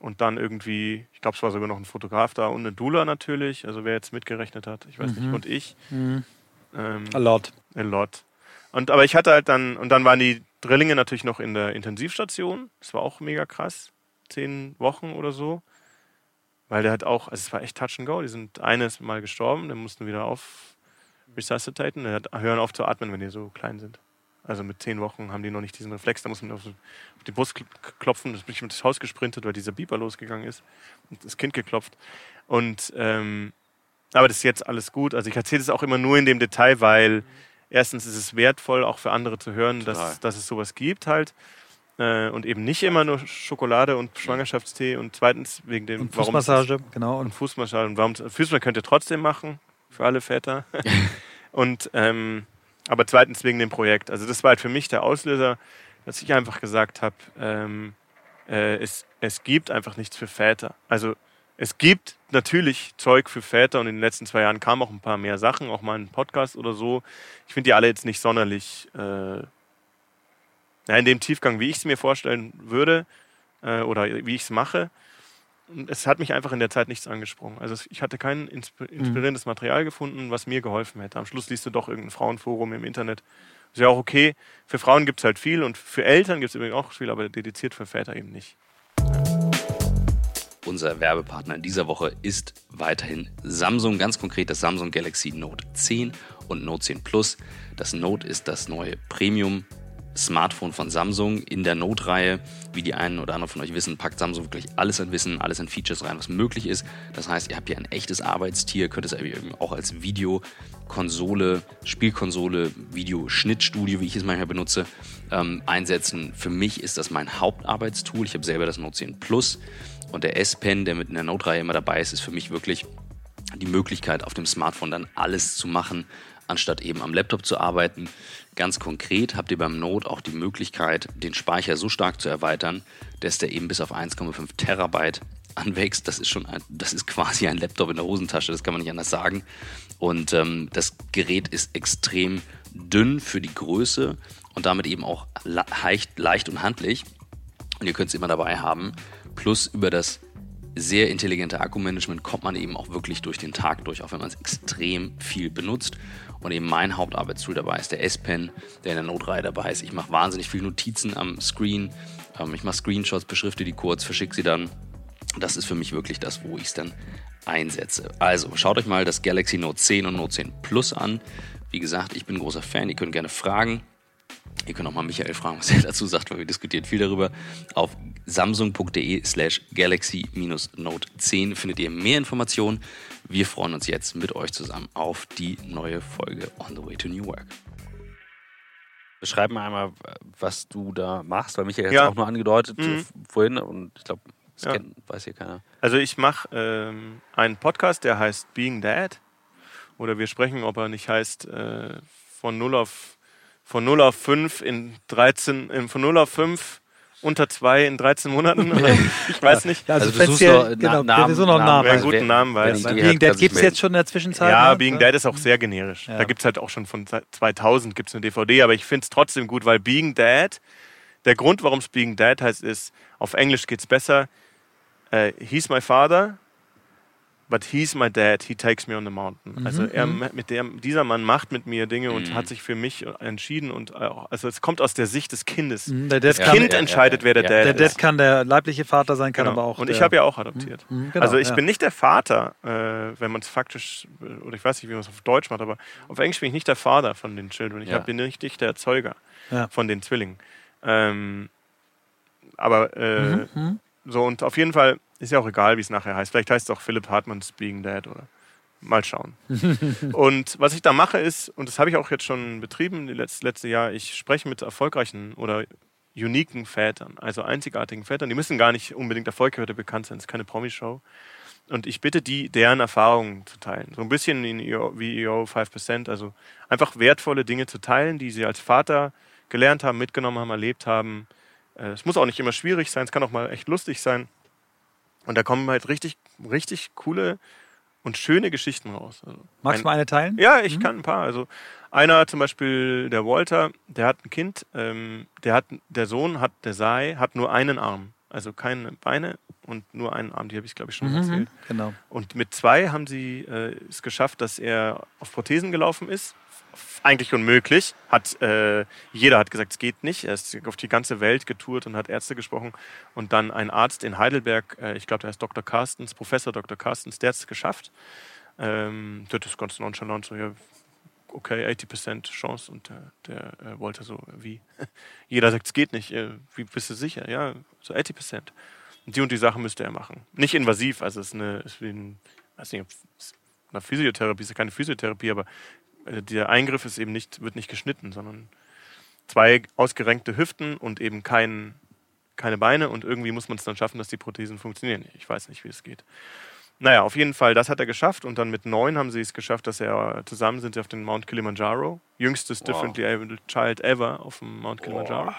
und dann irgendwie, ich glaube, es war sogar noch ein Fotograf da und eine Dula natürlich, also wer jetzt mitgerechnet hat, ich weiß Mhm. nicht, und ich. Mhm. Ähm, A lot. a lot. Und aber ich hatte halt dann, und dann waren die Drillinge natürlich noch in der Intensivstation. Das war auch mega krass. Zehn Wochen oder so. Weil der hat auch, also es war echt Touch and Go. Die sind eines Mal gestorben, dann mussten wieder auf resuscitaten. Der hat, hören auf zu atmen, wenn die so klein sind. Also mit zehn Wochen haben die noch nicht diesen Reflex, da muss man auf, die Brust kl- klopfen. Das bin ich ins Haus gesprintet, weil dieser Beeper losgegangen ist. Und das Kind geklopft. Und ähm, aber das ist jetzt alles gut. Also ich erzähle das auch immer nur in dem Detail, weil erstens ist es wertvoll, auch für andere zu hören, Total. dass, dass es sowas gibt halt. Äh, und eben nicht immer nur Schokolade und Schwangerschaftstee. Und zweitens wegen dem Und warum Fußmassage, genau. und Und Fußmassage. Und warum Fußmassage könnt ihr trotzdem machen, für alle Väter. und ähm, aber zweitens wegen dem Projekt. Also das war halt für mich der Auslöser, dass ich einfach gesagt habe, ähm, äh, es, es gibt einfach nichts für Väter. Also es gibt natürlich Zeug für Väter und in den letzten zwei Jahren kamen auch ein paar mehr Sachen, auch mal ein Podcast oder so. Ich finde die alle jetzt nicht sonderlich äh, ja, in dem Tiefgang, wie ich es mir vorstellen würde äh, oder wie ich es mache. Es hat mich einfach in der Zeit nichts angesprochen. Also ich hatte kein insp- inspirierendes Material gefunden, was mir geholfen hätte. Am Schluss liest du doch irgendein Frauenforum im Internet. Ist ja auch okay. Für Frauen gibt es halt viel und für Eltern gibt es übrigens auch viel, aber dediziert für Väter eben nicht. Unser Werbepartner in dieser Woche ist weiterhin Samsung, ganz konkret das Samsung Galaxy Note 10 und Note 10 Plus. Das Note ist das neue Premium Smartphone von Samsung in der Note-Reihe. Wie die einen oder anderen von euch wissen, packt Samsung wirklich alles an Wissen, alles an Features rein, was möglich ist. Das heißt, ihr habt hier ein echtes Arbeitstier, könnt es auch als Videokonsole, Spielkonsole, Videoschnittstudio, wie ich es manchmal benutze, ähm, einsetzen. Für mich ist das mein Hauptarbeitstool. Ich habe selber das Note 10 Plus und der S-Pen, der mit in der Note-Reihe immer dabei ist, ist für mich wirklich die Möglichkeit, auf dem Smartphone dann alles zu machen, anstatt eben am Laptop zu arbeiten. Ganz konkret habt ihr beim Note auch die Möglichkeit, den Speicher so stark zu erweitern, dass der eben bis auf 1,5 Terabyte anwächst. Das ist schon ein, das ist quasi ein Laptop in der Hosentasche, das kann man nicht anders sagen. Und ähm, das Gerät ist extrem dünn für die Größe und damit eben auch leicht, leicht und handlich. Und ihr könnt es immer dabei haben. Plus über das sehr intelligente Akkumanagement kommt man eben auch wirklich durch den Tag durch, auch wenn man es extrem viel benutzt. Und eben mein Hauptarbeitstool dabei ist der S-Pen, der in der Note-Reihe dabei ist. Ich mache wahnsinnig viele Notizen am Screen. Ähm, ich mache Screenshots, beschrifte die kurz, verschicke sie dann. Das ist für mich wirklich das, wo ich es dann einsetze. Also schaut euch mal das Galaxy Note 10 und Note 10 Plus an. Wie gesagt, ich bin großer Fan. Ihr könnt gerne fragen. Ihr könnt auch mal Michael fragen, was er dazu sagt, weil wir diskutieren viel darüber. Auf samsung.de slash galaxy-note 10 findet ihr mehr Informationen. Wir freuen uns jetzt mit euch zusammen auf die neue Folge On the Way to New Work. Beschreib mal einmal, was du da machst, weil Michael hat es Ja. auch nur angedeutet Mhm. vorhin und ich glaube, das Ja. kennt, weiß hier keiner. Also ich mache ähm, einen Podcast, der heißt Being Dad. Oder wir sprechen, ob er nicht heißt äh, von 0 auf von 0 auf 5 in 13, äh, von 0 auf 5 unter 2 in 13 Monaten. Oder ich weiß nicht. Ja, also, Also du suchst noch genau, Namen- noch einen Namen. Wer einen guten Namen weiß. Being hat, sich gibt es jetzt schon in der Zwischenzeit. Ja, ne? Being Dead ist auch sehr generisch. Ja. Da gibt es halt auch schon von seit 2000 gibt es eine DVD, aber ich finde es trotzdem gut, weil Being Dad, der Grund, warum es Being Dad heißt, ist, auf Englisch geht es besser, äh, he's my father, but he's my dad, he takes me on the mountain. also er, mit dem, dieser Mann macht mit mir Dinge und Mhm. hat sich für mich entschieden und auch, also es kommt aus der Sicht des Kindes. Mhm, Der Dad Das Ja, Kind kann, ja, entscheidet, ja, wer der ja. Dad der ist. Dad kann der leibliche Vater sein, kann Genau. aber auch. und der, ich habe ja auch adoptiert. Mhm, genau, also ich bin nicht der Vater, äh, wenn man es faktisch, äh, oder ich weiß nicht, wie man es auf Deutsch macht, aber auf Englisch bin ich nicht der Vater von den Children. Ich Ja. hab- bin nicht, der Erzeuger von den Zwillingen. Ähm, aber äh, Mhm, mhm. so und auf jeden Fall ist ja auch egal, wie es nachher heißt. Vielleicht heißt es auch Philip Hartmanns Being Dad oder mal schauen. und was ich da mache ist, und das habe ich auch jetzt schon betrieben, das letzte, Jahr, ich spreche mit erfolgreichen oder uniken Vätern, also einzigartigen Vätern. Die müssen gar nicht unbedingt erfolgreich oder bekannt sein, es ist keine Promi-Show. Und ich bitte die, deren Erfahrungen zu teilen. So ein bisschen wie EO 5%, also einfach wertvolle Dinge zu teilen, die sie als Vater gelernt haben, mitgenommen haben, erlebt haben. Äh, Es muss auch nicht immer schwierig sein, es kann auch mal echt lustig sein. Und da kommen halt richtig, richtig coole und schöne Geschichten raus. Also Magst ein- du mal eine teilen? ja, ich kann ein paar. Also einer zum Beispiel, der Walter, der hat ein Kind, ähm, der hat, der Sohn hat, der Sai, hat nur einen Arm. Also keine Beine und nur einen Arm, die habe ich glaube ich schon Mhm, erzählt. Genau. Und mit zwei haben sie äh, es geschafft, dass er auf Prothesen gelaufen ist. Eigentlich unmöglich. Hat, äh, jeder hat gesagt, es geht nicht. Er ist auf die ganze Welt getourt und hat Ärzte gesprochen. Und dann ein Arzt in Heidelberg, äh, ich glaube, der heißt Dr. Carstens, Professor Dr. Carstens, der hat es geschafft. Ähm, das ganz nonchalant so, ja, okay, 80% Chance. Und der, der äh, wollte so, wie? Jeder sagt, es geht nicht. Äh, wie bist du sicher? Ja, so 80%. Und die und die Sachen müsste er machen. Nicht invasiv, also es ist eine, ist wie ein, weiß nicht, es eine Physiotherapie ist ja keine Physiotherapie, aber äh, der Eingriff ist eben nicht, wird nicht geschnitten, sondern zwei ausgerenkte Hüften und eben kein, keine Beine und irgendwie muss man es dann schaffen, dass die Prothesen funktionieren. Ich weiß nicht, wie es geht. Naja, auf jeden Fall, das hat er geschafft und dann mit neun haben sie es geschafft, dass er zusammen sind sie auf den Mount Kilimanjaro. Jüngstes Wow. Differently Abled Child ever auf dem Mount Kilimanjaro.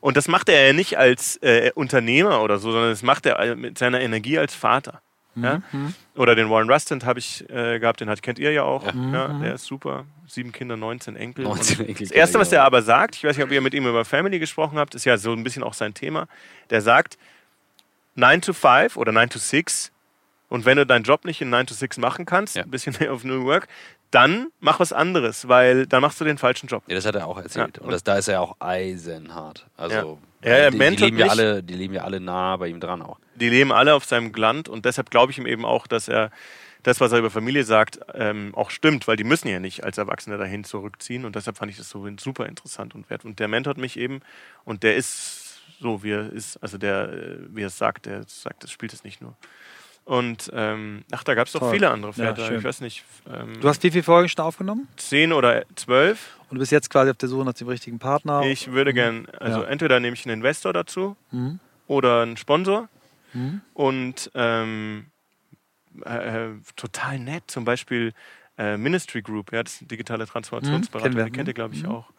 Und das macht er ja nicht als äh, Unternehmer oder so, sondern das macht er mit seiner Energie als Vater. Ja? Mhm. Oder den Warren Rustin habe ich äh, gehabt, den hat, kennt ihr ja auch. Ja. Ja. Mhm. der ist super. Sieben Kinder, 19 Enkel. 19 Und Enkel das Erste, was kennt er er aber sagt, ich weiß nicht, ob ihr mit ihm über Family gesprochen habt, ist ja so ein bisschen auch sein Thema. Der sagt, 9 to 5 oder 9 to 6 und wenn du deinen Job nicht in 9 to 6 machen kannst, Ja. ein bisschen auf New Work, dann mach was anderes, weil dann machst du den falschen Job. Ja, das hat er auch erzählt. Ja. Und das, da ist er auch eisenhart. Also, Ja, er die, die, leben ja alle, die leben ja alle nah bei ihm dran auch. die leben alle auf seinem Gland und deshalb glaube ich ihm eben auch, dass er das, was er über Familie sagt, ähm, auch stimmt, weil die müssen ja nicht als Erwachsene dahin zurückziehen und deshalb fand ich das so super interessant und wert. Und der mentort mich eben und der ist so, wie er ist, also der, äh, wie er es sagt, der sagt, das spielt es nicht nur. Und ähm, ach, da gab es doch viele andere Ja, Väter. schön. ich weiß nicht, ähm, Du hast wie viele Folgen schon aufgenommen? zehn oder zwölf. Und du bist jetzt quasi auf der Suche nach dem richtigen Partner. Ich würde gern, also Ja. entweder nehme ich einen Investor dazu Mhm. oder einen Sponsor. Mhm. und ähm, äh, äh, total nett. Zum Beispiel äh, Ministry Group, ja, das ist eine digitale Transformationsberatung, Mhm, die kennt ihr, glaube ich, Mhm. auch.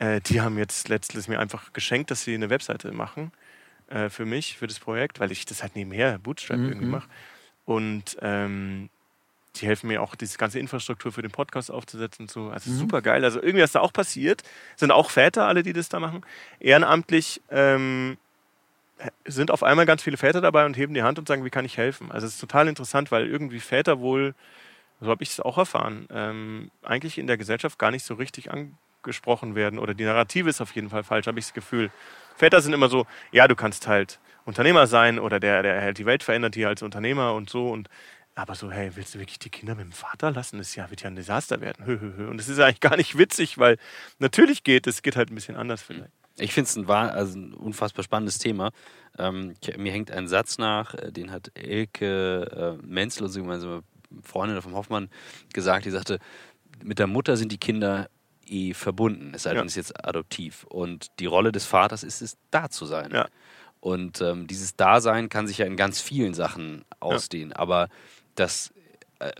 Äh, die haben jetzt letztens mir einfach geschenkt, dass sie eine Webseite machen äh, für mich, für das Projekt, weil ich das halt nebenher Bootstrap Mhm. irgendwie mache. Und ähm, die helfen mir auch, diese ganze Infrastruktur für den Podcast aufzusetzen und so. Also Mhm. super geil. Also irgendwie ist da auch passiert. Sind auch Väter, alle, die das da machen. Ehrenamtlich ähm, sind auf einmal ganz viele Väter dabei und heben die Hand und sagen, wie kann ich helfen? Also es ist total interessant, weil irgendwie Väter wohl, so habe ich es auch erfahren, ähm, eigentlich in der Gesellschaft gar nicht so richtig angesprochen werden oder die Narrative ist auf jeden Fall falsch, habe ich das Gefühl. Väter sind immer so, ja, du kannst halt Unternehmer sein oder der, der halt die Welt verändert hier als Unternehmer und so und Aber so, hey, willst du wirklich die Kinder mit dem Vater lassen? Das wird ja ein Desaster werden. Und das ist eigentlich gar nicht witzig, weil natürlich geht es, geht halt ein bisschen anders vielleicht. Ich finde es ein, also ein unfassbar spannendes Thema. Ähm, mir hängt ein Satz nach, äh, den hat Elke äh, Menzel, unsere gemeinsame Freundin vom Hoffmann, gesagt. Die sagte, mit der Mutter sind die Kinder eh verbunden, es sei denn, ja. es ist jetzt adoptiv. Und die Rolle des Vaters ist es, da zu sein. Ja. Und ähm, dieses Dasein kann sich ja in ganz vielen Sachen ausdehnen. Ja. Aber das, äh,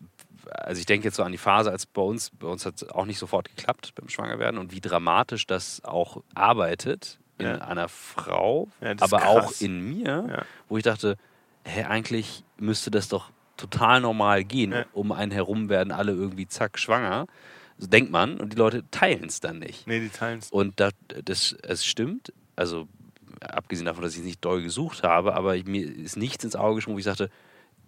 also ich denke jetzt so an die Phase, als bei uns, bei uns hat es auch nicht sofort geklappt beim Schwangerwerden und wie dramatisch das auch arbeitet in einer Frau, aber auch in mir, wo ich dachte, hä, eigentlich müsste das doch total normal gehen. Um einen herum werden alle irgendwie zack schwanger. So denkt man und die Leute teilen es dann nicht. Nee, die teilen es. Und das, das, es stimmt, also abgesehen davon, dass ich es nicht doll gesucht habe, aber mir ist nichts ins Auge gesprungen, wo ich sagte,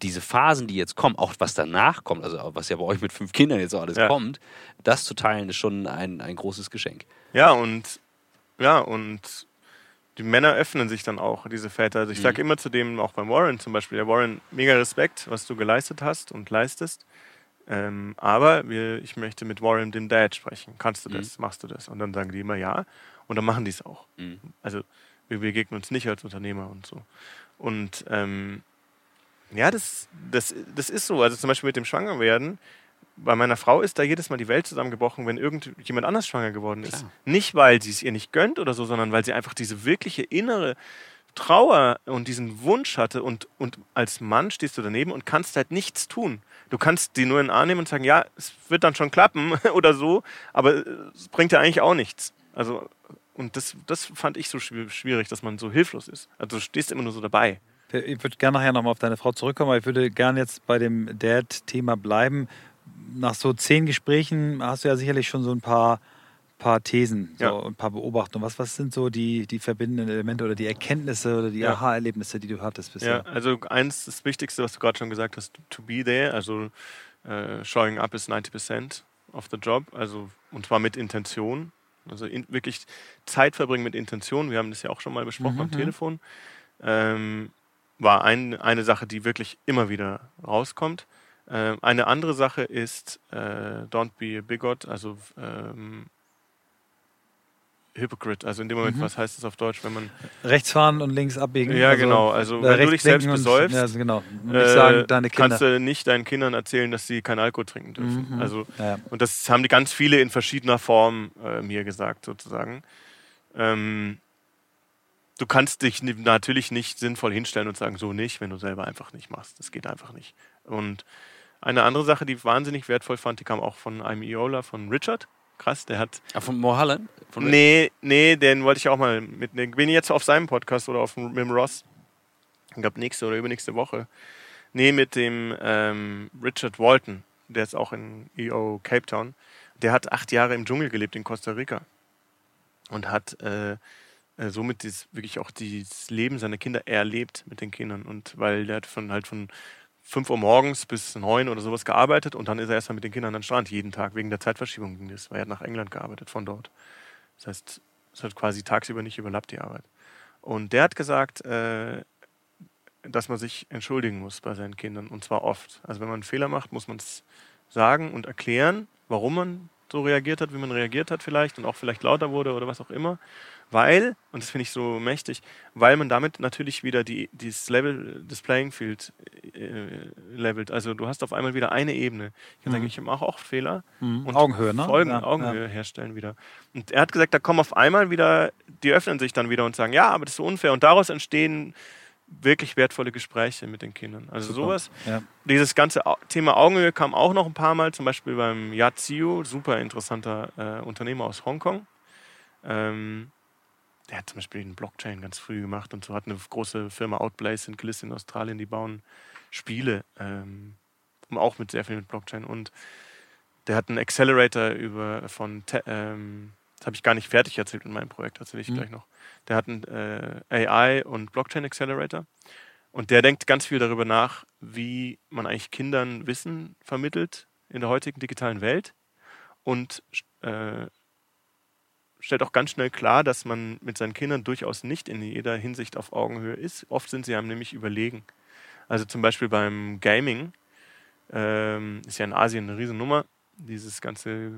diese Phasen, die jetzt kommen, auch was danach kommt, also was ja bei euch mit fünf Kindern jetzt auch alles ja. kommt, das zu teilen, ist schon ein, ein großes Geschenk. Ja, und ja, und die Männer öffnen sich dann auch, diese Väter. Also ich mhm. sage immer zu dem, auch beim Warren zum Beispiel, der Warren, mega Respekt, was du geleistet hast und leistest. Ähm, aber wir, ich möchte mit Warren, dem Dad, sprechen. Kannst du das? Mhm. Machst du das? Und dann sagen die immer ja. Und dann machen die es auch. Mhm. Also wir begegnen uns nicht als Unternehmer und so. Und ähm, ja, das, das, das ist so. Also zum Beispiel mit dem Schwangerwerden. Bei meiner Frau ist da jedes Mal die Welt zusammengebrochen, wenn irgendjemand anders schwanger geworden ist. Klar. Nicht, weil sie es ihr nicht gönnt oder so, sondern weil sie einfach diese wirkliche innere Trauer und diesen Wunsch hatte. Und, und als Mann stehst du daneben und kannst halt nichts tun. Du kannst die nur in den Arm nehmen und sagen, ja, es wird dann schon klappen oder so, aber es bringt ja eigentlich auch nichts. Also, und das, das fand ich so schwierig, dass man so hilflos ist. Also du stehst immer nur so dabei. Ich würde gerne nachher nochmal auf deine Frau zurückkommen, aber ich würde gerne jetzt bei dem Dad-Thema bleiben. Nach so zehn Gesprächen hast du ja sicherlich schon so ein paar, paar Thesen, so ja. ein paar Beobachtungen. Was, was sind so die, die verbindenden Elemente oder die Erkenntnisse oder die ja. Aha-Erlebnisse, die du hattest bisher? Ja, also eins, das Wichtigste, was du gerade schon gesagt hast, to be there, also äh, showing up is 90% of the job, also und zwar mit Intention. Also in, wirklich Zeit verbringen mit Intention. Wir haben das ja auch schon mal besprochen mhm, am Telefon. Ähm, war ein, eine Sache, die wirklich immer wieder rauskommt. Ähm, eine andere Sache ist äh, Don't be a bigot, also ähm, Hypocrite. Also in dem Moment, mhm. was heißt das auf Deutsch, wenn man. Rechts fahren und links abbiegen. Ja, also, genau. Also wenn du dich selbst besäufst, ja, genau. Äh, sagen, kannst du nicht deinen Kindern erzählen, dass sie keinen Alkohol trinken dürfen. Mhm. Also, ja. Und das haben die ganz viele in verschiedener Form äh, mir gesagt, sozusagen. Ähm, du kannst dich natürlich nicht sinnvoll hinstellen und sagen, so nicht, wenn du selber einfach nicht machst. Das geht einfach nicht. Und eine andere Sache, die ich wahnsinnig wertvoll fand, die kam auch von einem Iola, von Richard. Krass, der hat. Ah, von Mohallen? nee, nee, den wollte ich auch mal mitnehmen. Bin ich jetzt auf seinem Podcast oder auf mit dem Ross. Ich glaube, nächste oder übernächste Woche. Nee, mit dem ähm, Richard Walton. Der ist auch in EO Cape Town. Der hat acht Jahre im Dschungel gelebt in Costa Rica. Und hat äh, äh, somit dieses, wirklich auch das Leben seiner Kinder erlebt mit den Kindern. Und weil der hat von halt von 5 Uhr morgens bis 9 oder sowas gearbeitet und dann ist er erstmal mit den Kindern an den Strand jeden Tag wegen der Zeitverschiebung ging das, weil er hat nach England gearbeitet von dort. Das heißt, es hat quasi tagsüber nicht überlappt die Arbeit. Und der hat gesagt, äh, dass man sich entschuldigen muss bei seinen Kindern und zwar oft. Also wenn man einen Fehler macht, muss man es sagen und erklären, warum man so reagiert hat, wie man reagiert hat vielleicht und auch vielleicht lauter wurde oder was auch immer weil, und das finde ich so mächtig, weil man damit natürlich wieder die, dieses Level des Playing Field äh, levelt. Also du hast auf einmal wieder eine Ebene. Ich kann mhm. sagen, ich mache auch Fehler mhm. und Augenhöhe, ne? Folgen, ja, Augenhöhe ja. herstellen wieder. Und er hat gesagt, da kommen auf einmal wieder, die öffnen sich dann wieder und sagen, ja, aber das ist unfair. Und daraus entstehen wirklich wertvolle Gespräche mit den Kindern. Also super. sowas. Ja. Dieses ganze Thema Augenhöhe kam auch noch ein paar Mal, zum Beispiel beim Yaziu, super interessanter äh, Unternehmer aus Hongkong. Ähm, der hat zum Beispiel einen Blockchain ganz früh gemacht und so hat eine große Firma Outblaze in Gliss in Australien, die bauen Spiele, ähm, auch mit sehr viel mit Blockchain und der hat einen Accelerator über von ähm, das habe ich gar nicht fertig erzählt in meinem Projekt, erzähle ich mhm. gleich noch. Der hat einen äh, AI und Blockchain Accelerator und der denkt ganz viel darüber nach, wie man eigentlich Kindern Wissen vermittelt in der heutigen digitalen Welt und äh, stellt auch ganz schnell klar, dass man mit seinen Kindern durchaus nicht in jeder Hinsicht auf Augenhöhe ist. Oft sind sie einem nämlich überlegen. Also zum Beispiel beim Gaming ähm, ist ja in Asien eine Riesennummer. Dieses ganze,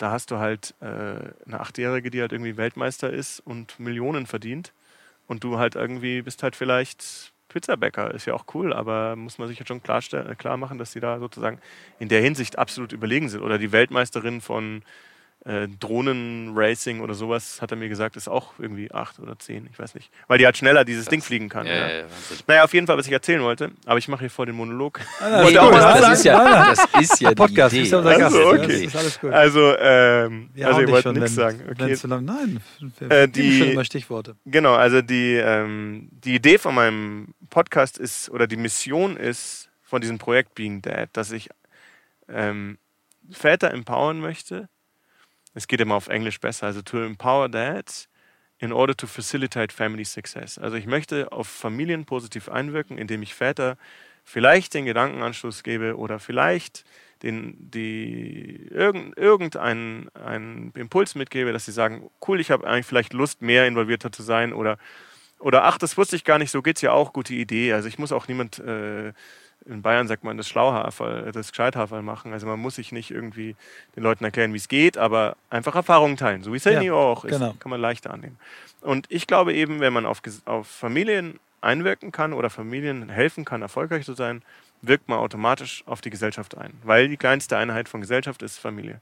da hast du halt äh, eine Achtjährige, die halt irgendwie Weltmeister ist und Millionen verdient. Und du halt irgendwie bist halt vielleicht Pizzabäcker, ist ja auch cool, aber muss man sich jetzt schon klar, klar machen, dass sie da sozusagen in der Hinsicht absolut überlegen sind. Oder die Weltmeisterin von äh, Drohnenracing oder sowas, hat er mir gesagt, ist auch irgendwie acht oder zehn, ich weiß nicht. Weil die halt schneller dieses das, Ding fliegen kann. Ja, ja. Ja, naja, auf jeden Fall, was ich erzählen wollte, aber ich mache hier vor den Monolog. Ah, nee, auch das, das, ist ja, das ist ja Podcast, die Idee. ist ja unser Gast. Also, okay. ist alles gut. Also, ähm, also ihr wollt nichts sagen. Okay. Lang, nein, wir äh, die, immer Stichworte. Genau, also die, ähm, die Idee von meinem Podcast ist, oder die Mission ist von diesem Projekt Being Dad, dass ich ähm, Väter empowern möchte, es geht immer auf Englisch besser, also to empower dads in order to facilitate family success. Also ich möchte auf Familien positiv einwirken, indem ich Väter vielleicht den Gedankenanschluss gebe oder vielleicht den, die, irgendeinen einen Impuls mitgebe, dass sie sagen, cool, ich habe eigentlich vielleicht Lust, mehr involvierter zu sein oder, oder ach, das wusste ich gar nicht, so geht es ja auch, gute Idee. Also ich muss auch niemand äh, in Bayern sagt man das Schlauhaferl, das Gescheithaferl machen. Also man muss sich nicht irgendwie den Leuten erklären, wie es geht, aber einfach Erfahrungen teilen. So wie Sydney ja, auch ist, genau. kann man leichter annehmen. Und ich glaube eben, wenn man auf, auf Familien einwirken kann oder Familien helfen kann, erfolgreich zu sein, wirkt man automatisch auf die Gesellschaft ein. Weil die kleinste Einheit von Gesellschaft ist Familie.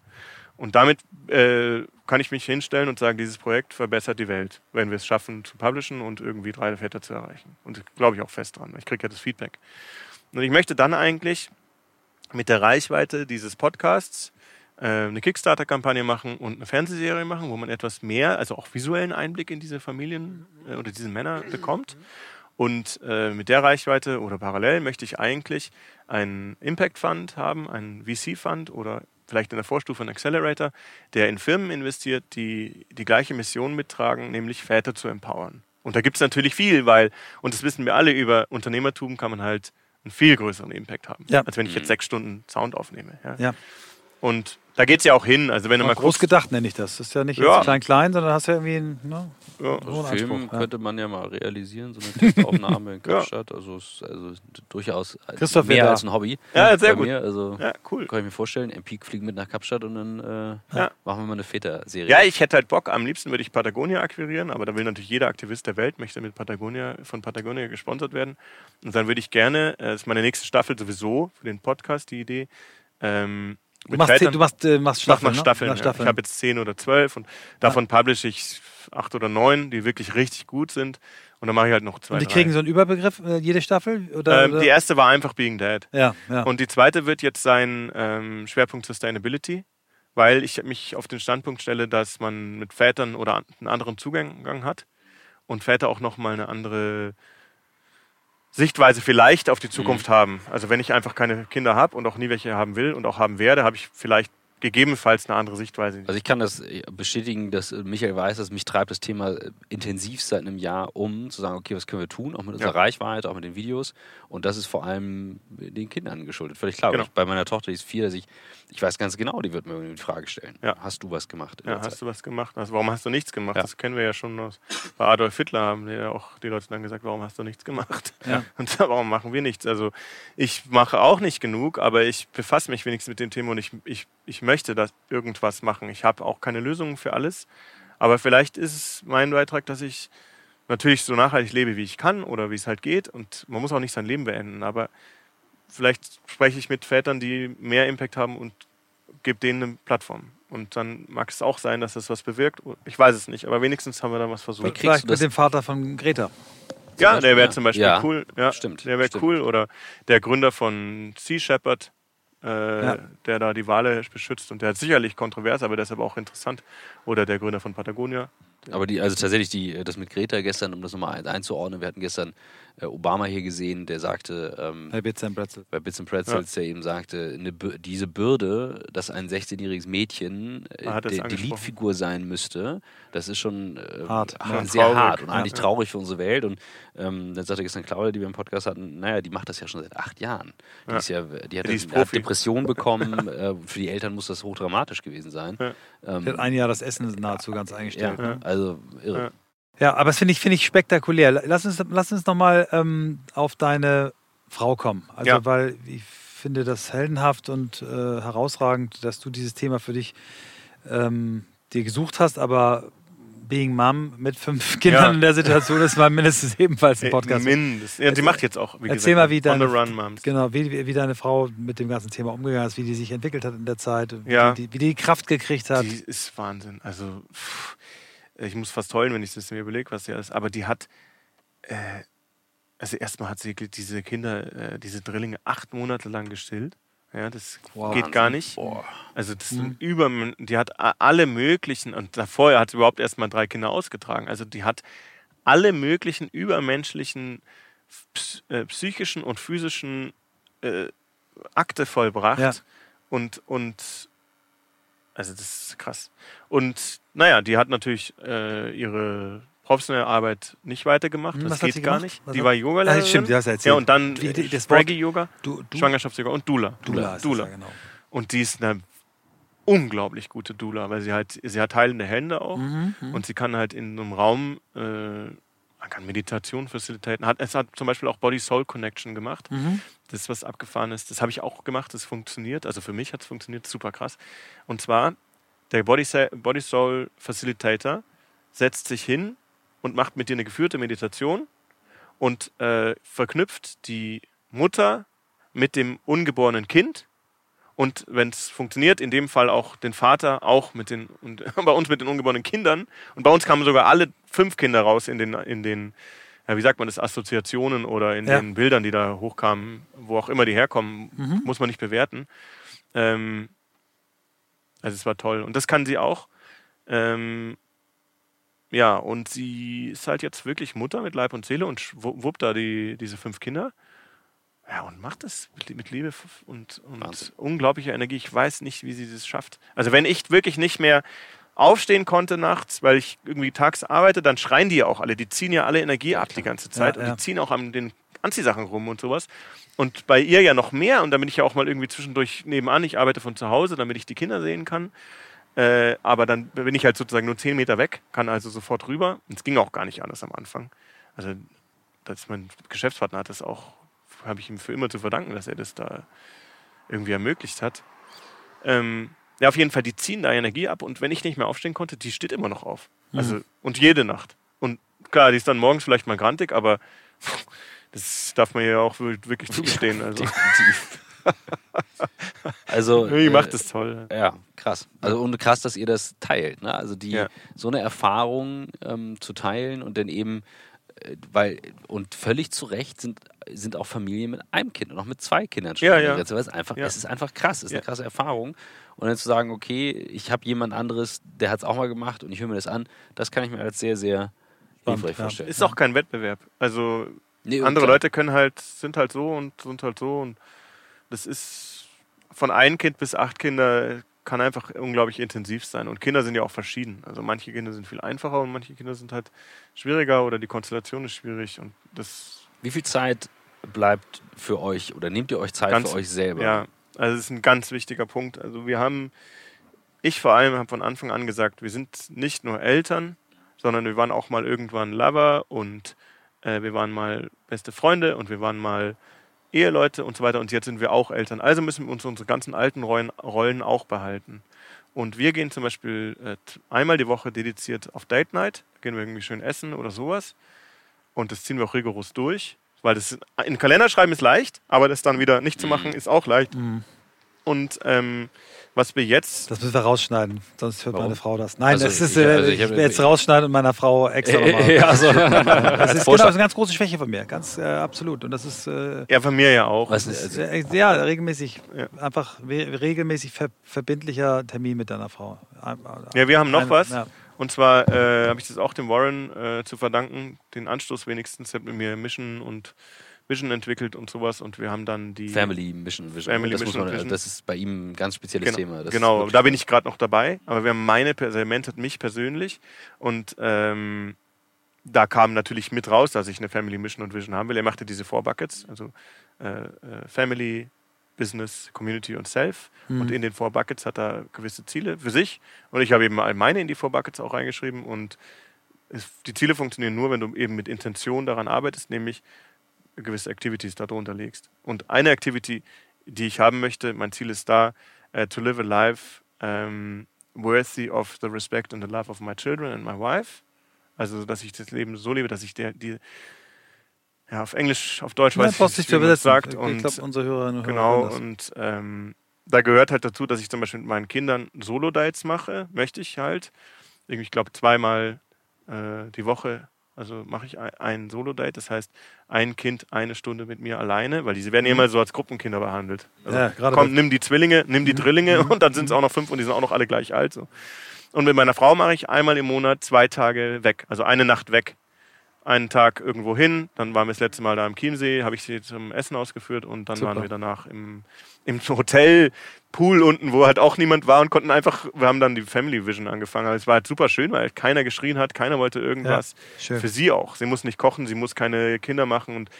Und damit äh, kann ich mich hinstellen und sagen, dieses Projekt verbessert die Welt, wenn wir es schaffen zu publishen und irgendwie drei Väter zu erreichen. Und glaube ich auch fest dran. Ich kriege ja das Feedback. Und ich möchte dann eigentlich mit der Reichweite dieses Podcasts äh, eine Kickstarter-Kampagne machen und eine Fernsehserie machen, wo man etwas mehr, also auch visuellen Einblick in diese Familien äh, oder diese Männer bekommt. Und äh, mit der Reichweite oder parallel möchte ich eigentlich einen Impact Fund haben, einen VC Fund oder vielleicht in der Vorstufe einen Accelerator, der in Firmen investiert, die die gleiche Mission mittragen, nämlich Väter zu empowern. Und da gibt es natürlich viel, weil, und das wissen wir alle, über Unternehmertum kann man halt einen viel größeren Impact haben, ja. als wenn ich jetzt mhm. sechs Stunden Sound aufnehme. Ja. ja. Und da geht es ja auch hin. Also wenn du mal groß guckst, gedacht nenne ich das. Das ist ja nicht ja. klein-klein, sondern hast ja irgendwie einen ne, ja. Also Film könnte man ja mal realisieren, so eine Testaufnahme in Kapstadt. Also, ist, also durchaus Christoph mehr als ein Hobby. Ja, sehr gut. Mir. Also ja, cool. Kann ich mir vorstellen, im Peak fliegen mit nach Kapstadt und dann äh, machen wir mal eine Väter-Serie. Ja, ich hätte halt Bock. Am liebsten würde ich Patagonia akquirieren, aber da will natürlich jeder Aktivist der Welt, möchte mit Patagonia, von Patagonia gesponsert werden. Und dann würde ich gerne, äh, das ist meine nächste Staffel sowieso für den Podcast, die Idee, ähm, Du machst, du machst, äh, machst Staffeln, mach Staffeln, ne? Staffeln. Ich habe jetzt zehn oder zwölf und davon ja. publishe ich acht oder neun, die wirklich richtig gut sind. Und dann mache ich halt noch zwei. Und die drei. kriegen so einen Überbegriff, äh, jede Staffel? Oder, ähm, oder? Die erste war einfach Being Dead. Ja, ja. Und die zweite wird jetzt sein ähm, Schwerpunkt Sustainability, weil ich mich auf den Standpunkt stelle, dass man mit Vätern oder einen anderen Zugang hat und Väter auch nochmal eine andere Sichtweise vielleicht auf die Zukunft mhm. haben. Also wenn ich einfach keine Kinder habe und auch nie welche haben will und auch haben werde, habe ich vielleicht gegebenenfalls eine andere Sichtweise. Also ich kann das äh, bestätigen, dass äh, Michael weiß, dass mich treibt das Thema äh, intensiv seit einem Jahr um, zu sagen, okay, was können wir tun, auch mit unserer ja. Reichweite, auch mit den Videos. Und das ist vor allem den Kindern geschuldet. Völlig klar. Genau. Ich, bei meiner Tochter, die ist vier, dass ich, ich weiß ganz genau, die wird mir irgendwie die Frage stellen. Ja. Hast du was gemacht? Ja, hast Zeit? du was gemacht? Also warum hast du nichts gemacht? Ja. Das kennen wir ja schon aus, bei Adolf Hitler haben ja auch die Leute dann gesagt, warum hast du nichts gemacht? Ja. Und warum machen wir nichts? Also ich mache auch nicht genug, aber ich befasse mich wenigstens mit dem Thema und ich, ich, ich möchte da irgendwas machen. Ich habe auch keine Lösungen für alles, aber vielleicht ist es mein Beitrag, dass ich natürlich so nachhaltig lebe, wie ich kann oder wie es halt geht. Und man muss auch nicht sein Leben beenden, aber vielleicht spreche ich mit Vätern, die mehr Impact haben und gebe denen eine Plattform. Und dann mag es auch sein, dass das was bewirkt. Ich weiß es nicht, aber wenigstens haben wir da was versucht. Vielleicht mit dem Vater von Greta. Ja, der wäre zum Beispiel ja. cool. Ja, stimmt. Der wäre cool. Oder der Gründer von Sea Shepherd, äh, ja. der da die Wale beschützt und der hat sicherlich kontrovers, aber deshalb auch interessant. Oder der Gründer von Patagonia. Aber die, also tatsächlich die, das mit Greta gestern, um das nochmal einzuordnen, wir hatten gestern äh, Obama hier gesehen, der sagte, ähm, bei Bits and Pretzels, bei Bits and Pretzels ja. der eben sagte, eine, diese Bürde, dass ein 16-jähriges Mädchen äh, die, die Leadfigur sein müsste, das ist schon äh, hart. Ja, sehr traurig. hart und eigentlich ja. traurig für unsere Welt. Und ähm, dann sagte gestern Claudia, die wir im Podcast hatten, naja, die macht das ja schon seit acht Jahren. Die, ist ja, die hat, die eine, hat Depression bekommen, äh, für die Eltern muss das hochdramatisch gewesen sein. Ähm, die hat ein Jahr das Essen nahezu ganz eingestellt. Ne? Also irre. Ja, aber das finde ich, find ich spektakulär. Lass uns, lass uns nochmal ähm, auf deine Frau kommen. Also, ja. weil ich finde das heldenhaft und äh, herausragend, dass du dieses Thema für dich ähm, dir gesucht hast, aber Being Mom mit fünf Kindern Ja. in der Situation ist mal mindestens ebenfalls ein Podcast. Mindestens. Ja, die macht jetzt auch, wie Erzähl gesagt, mal, wie On the deine, Run Moms. genau, wie, wie, wie deine Frau mit dem ganzen Thema umgegangen ist, wie die sich entwickelt hat in der Zeit, Ja. wie, die, wie die Kraft gekriegt hat. Die ist Wahnsinn. Also, pff, ich muss fast heulen, wenn ich das mir überlege, was sie ist. Aber die hat, äh, also erstmal hat sie diese Kinder, äh, diese Drillinge acht Monate lang gestillt. Ja, das Wow. geht gar nicht. Boah. Also das Mhm. sind über, die hat alle möglichen, und davor hat sie überhaupt erstmal drei Kinder ausgetragen. Also die hat alle möglichen übermenschlichen äh, psychischen und physischen äh, Akte vollbracht. Ja. Und, und also das ist krass. Und naja, die hat natürlich äh, ihre professionelle Arbeit nicht weitergemacht. Hm, das geht gar gemacht? nicht. Was die war Yogalehrerin. Ah, stimmt, du erzählt. Ja, und dann äh, das du, Schwangerschaftsyoga und Dula. Dula, Dula. Das, ja, genau. Und die ist eine unglaublich gute Dula, weil sie halt, sie hat heilende Hände auch Mhm, mhm. und sie kann halt in einem Raum, äh, man kann Meditation facilitaten. Hat, es hat zum Beispiel auch Body-Soul-Connection gemacht. Mhm. Das ist was abgefahren ist. Das habe ich auch gemacht, das funktioniert. Also für mich hat es funktioniert, super krass. Und zwar, der Body, Body Soul Facilitator setzt sich hin und macht mit dir eine geführte Meditation und äh, verknüpft die Mutter mit dem ungeborenen Kind und wenn es funktioniert, in dem Fall auch den Vater, auch mit den, und bei uns mit den ungeborenen Kindern. Und bei uns kamen sogar alle fünf Kinder raus in den, in den ja, wie sagt man das, Assoziationen oder in Ja. den Bildern, die da hochkamen, wo auch immer die herkommen, Mhm. muss man nicht bewerten. Ähm, also es war toll. Und das kann sie auch. Ähm, ja, und sie ist halt jetzt wirklich Mutter mit Leib und Seele und wuppt da die, diese fünf Kinder. Ja, und macht das mit, Liebe und, und Wahnsinn. unglaublicher Energie. Ich weiß nicht, wie sie das schafft. Also wenn ich wirklich nicht mehr aufstehen konnte nachts, weil ich irgendwie tags arbeite, dann schreien die ja auch alle. Die ziehen ja alle Energie ab die ganze Zeit Ja, und ja. die ziehen auch an den Anziehsachen rum und sowas. Und bei ihr ja noch mehr. Und da bin ich ja auch mal irgendwie zwischendurch nebenan. Ich arbeite von zu Hause, damit ich die Kinder sehen kann. Äh, aber dann bin ich halt sozusagen nur 10 Meter weg, kann also sofort rüber. Und es ging auch gar nicht anders am Anfang. Also, dass mein Geschäftspartner hat das auch, habe ich ihm für immer zu verdanken, dass er das da irgendwie ermöglicht hat. Ähm, ja, auf jeden Fall, die ziehen da Energie ab und wenn ich nicht mehr aufstehen konnte, die steht immer noch auf. Also, und jede Nacht. Und klar, die ist dann morgens vielleicht mal grantig, aber das darf man ja auch wirklich zugestehen. Also, Definitiv. also, die macht äh, das toll. Ja, krass. Also und krass, dass ihr das teilt. Ne? Also die Ja. so eine Erfahrung ähm, zu teilen und dann eben, weil und völlig zu Recht sind, sind auch Familien mit einem Kind und auch mit zwei Kindern schon. Ja, ja. Weil es einfach, Ja. es ist einfach krass, es ist Ja. eine krasse Erfahrung. Und dann zu sagen, okay, ich habe jemand anderes, der hat es auch mal gemacht und ich höre mir das an, das kann ich mir als sehr, sehr hilfreich vorstellen. Ist auch kein Wettbewerb. Also Nee, andere klar. Leute können halt, sind halt so und sind halt so und das ist von ein Kind bis acht Kinder kann einfach unglaublich intensiv sein. Und Kinder sind ja auch verschieden. Also manche Kinder sind viel einfacher und manche Kinder sind halt schwieriger oder die Konstellation ist schwierig und das Wie viel Zeit bleibt für euch oder nehmt ihr euch Zeit Ganz- für euch selber? Ja, also es ist ein ganz wichtiger Punkt. Also wir haben, ich vor allem habe von Anfang an gesagt, wir sind nicht nur Eltern, sondern wir waren auch mal irgendwann Lover und äh, wir waren mal beste Freunde und wir waren mal Eheleute und so weiter und jetzt sind wir auch Eltern. Also müssen wir uns unsere ganzen alten Rollen, auch behalten. Und wir gehen zum Beispiel äh, einmal die Woche dediziert auf Date Night, da gehen wir irgendwie schön essen oder sowas. Und das ziehen wir auch rigoros durch, weil das in den Kalender schreiben ist leicht, aber das dann wieder nicht zu machen ist auch leicht. Mhm. Und ähm, was wir jetzt Das müssen wir rausschneiden, sonst hört Warum? meine Frau das. Nein, Also, das ist, ich- äh, also ich ich, jetzt rausschneiden und meiner Frau extra nochmal. ja, so. Das ist, genau, das ist eine ganz große Schwäche von mir, ganz äh, absolut. Und das ist äh, ja von mir ja auch. Also, ist, äh, ja regelmäßig, Ja. einfach regelmäßig ver verbindlicher Termin mit deiner Frau. Ein- Ja, wir haben noch eine- was. Ja. Und zwar äh, habe ich das auch dem Warren äh, zu verdanken, den Anstoß wenigstens. Mit mir Mission und Vision entwickelt und sowas. Und wir haben dann die Family Mission Vision. Family das, muss Mission man, Vision. das ist bei ihm ein ganz spezielles Genau, Thema. Das genau da bin ich gerade noch dabei. Aber wir haben meine, also er mentort mich persönlich. Und ähm, da kam natürlich mit raus, dass ich eine Family Mission und Vision haben will. Er machte diese Four Buckets, also äh, äh, Family, Business, Community und Self. Mhm. Und in den Four Buckets hat er gewisse Ziele für sich. Und ich habe eben all meine in die Four Buckets auch reingeschrieben. Und es, die Ziele funktionieren nur, wenn du eben mit Intention daran arbeitest, nämlich gewisse Activities darunter legst. Und eine Activity die ich haben möchte. Mein Ziel ist da, uh, to live a life um, worthy of the respect and the love of my children and my wife. Also, dass ich das Leben so lebe, dass ich der, die, ja, auf Englisch, auf Deutsch weiß ich nicht, wie man das sagt. Ich und, glaube, unsere Hörerinnen und genau, Hörer und ähm, da gehört halt dazu, dass ich zum Beispiel mit meinen Kindern Solo-Dates mache, möchte ich halt. Ich glaube, zweimal äh, die Woche also mache ich ein Solo-Date, das heißt ein Kind eine Stunde mit mir alleine, weil diese werden ja Mhm. immer so als Gruppenkinder behandelt. Also Ja, komm, nimm die Zwillinge, nimm die Drillinge Mhm. und dann sind es auch noch fünf und die sind auch noch alle gleich alt. So. Und mit meiner Frau mache ich einmal im Monat zwei Tage weg, also eine Nacht weg. Einen Tag irgendwo hin, dann waren wir das letzte Mal da im Chiemsee, habe ich sie zum Essen ausgeführt und dann Super. waren wir danach im, im Hotel, Pool unten, wo halt auch niemand war und konnten einfach, wir haben dann die Family Vision angefangen. Also es war halt super schön, weil keiner geschrien hat, keiner wollte irgendwas. schön. Für sie auch. Sie muss nicht kochen, sie muss keine Kinder machen und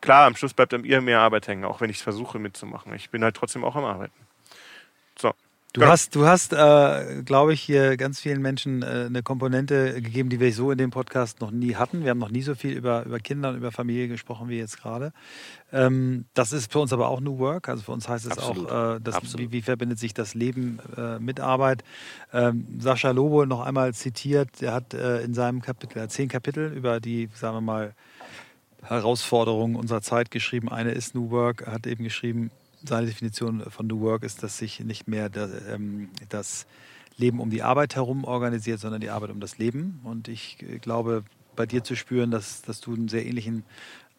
klar, am Schluss bleibt an ihr mehr Arbeit hängen, auch wenn ich es versuche mitzumachen. Ich bin halt trotzdem auch am Arbeiten. So. Du Genau. hast, du hast, äh, glaube ich, hier ganz vielen Menschen äh, eine Komponente gegeben, die wir so in dem Podcast noch nie hatten. Wir haben noch nie so viel über, über Kinder und über Familie gesprochen wie jetzt gerade. Ähm, das ist für uns aber auch New Work. Also für uns heißt es Absolut. auch, äh, das, wie, wie verbindet sich das Leben äh, mit Arbeit. Ähm, Sascha Lobo noch einmal zitiert, der hat äh, in seinem Kapitel, er hat zehn Kapitel über die, sagen wir mal, Herausforderungen unserer Zeit geschrieben. Eine ist New Work, er hat eben geschrieben, seine Definition von New Work ist, dass sich nicht mehr das, ähm, das Leben um die Arbeit herum organisiert, sondern die Arbeit um das Leben. Und ich äh, glaube, bei dir zu spüren, dass, dass du einen sehr ähnlichen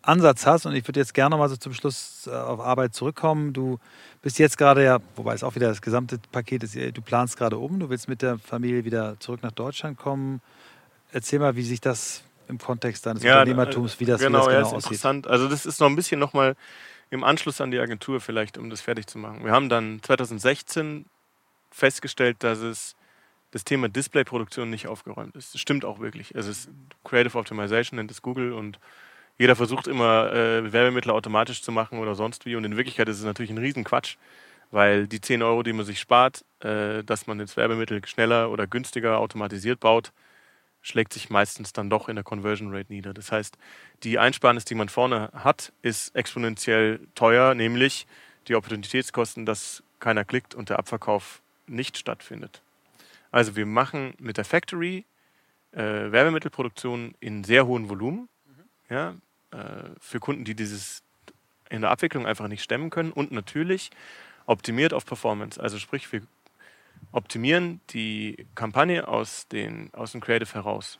Ansatz hast. Und ich würde jetzt gerne mal so zum Schluss äh, auf Arbeit zurückkommen. Du bist jetzt gerade ja, wobei es auch wieder das gesamte Paket ist, du planst gerade um, du willst mit der Familie wieder zurück nach Deutschland kommen. Erzähl mal, wie sich das im Kontext deines Unternehmertums, wie das, genau, wie das ja, genau ist aussieht. interessant. Also das ist noch ein bisschen nochmal im Anschluss an die Agentur vielleicht, um das fertig zu machen. Wir haben dann 2016 festgestellt, dass es das Thema Displayproduktion nicht aufgeräumt ist. Das stimmt auch wirklich. Es ist Creative Optimization nennt es Google und jeder versucht immer äh, Werbemittel automatisch zu machen oder sonst wie und in Wirklichkeit ist es natürlich ein Riesenquatsch, weil die 10 Euro, die man sich spart, äh, dass man jetzt Werbemittel schneller oder günstiger automatisiert baut, schlägt sich meistens dann doch in der Conversion Rate nieder. Das heißt, die Einsparnis, die man vorne hat, ist exponentiell teuer, nämlich die Opportunitätskosten, dass keiner klickt und der Abverkauf nicht stattfindet. Also wir machen mit der Factory äh, Werbemittelproduktion in sehr hohem Volumen, ja, äh, für Kunden, die dieses in der Abwicklung einfach nicht stemmen können und natürlich optimiert auf Performance. Also sprich, wir optimieren die Kampagne aus, den, aus dem Creative heraus.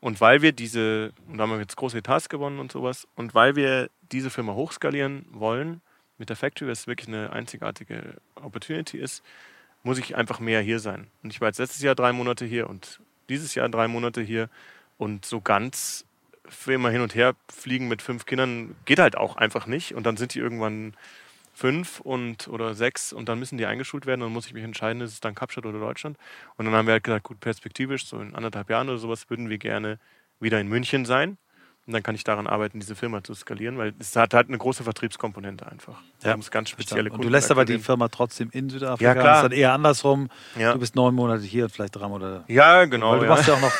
Und weil wir diese, und da haben wir jetzt große Etats gewonnen und sowas, und weil wir diese Firma hochskalieren wollen mit der Factory, was wirklich eine einzigartige Opportunity ist, muss ich einfach mehr hier sein. Und ich war jetzt letztes Jahr drei Monate hier und dieses Jahr drei Monate hier und so ganz für immer hin und her fliegen mit fünf Kindern geht halt auch einfach nicht. Und dann sind die irgendwann fünf und oder sechs und dann müssen die eingeschult werden. Dann muss ich mich entscheiden, ist es dann Kapstadt oder Deutschland. Und dann haben wir halt gesagt, gut, perspektivisch, so in anderthalb Jahren oder sowas, würden wir gerne wieder in München sein. Und dann kann ich daran arbeiten, diese Firma zu skalieren, weil es hat halt eine große Vertriebskomponente einfach. Ja, Man muss ganz spezielle Und du lässt aber die. Firma trotzdem in Südafrika. Ja, klar. Das ist dann eher andersrum. Ja. Du bist neun Monate hier vielleicht drei Monate. Ja, genau. Weil du ja. machst ja auch noch,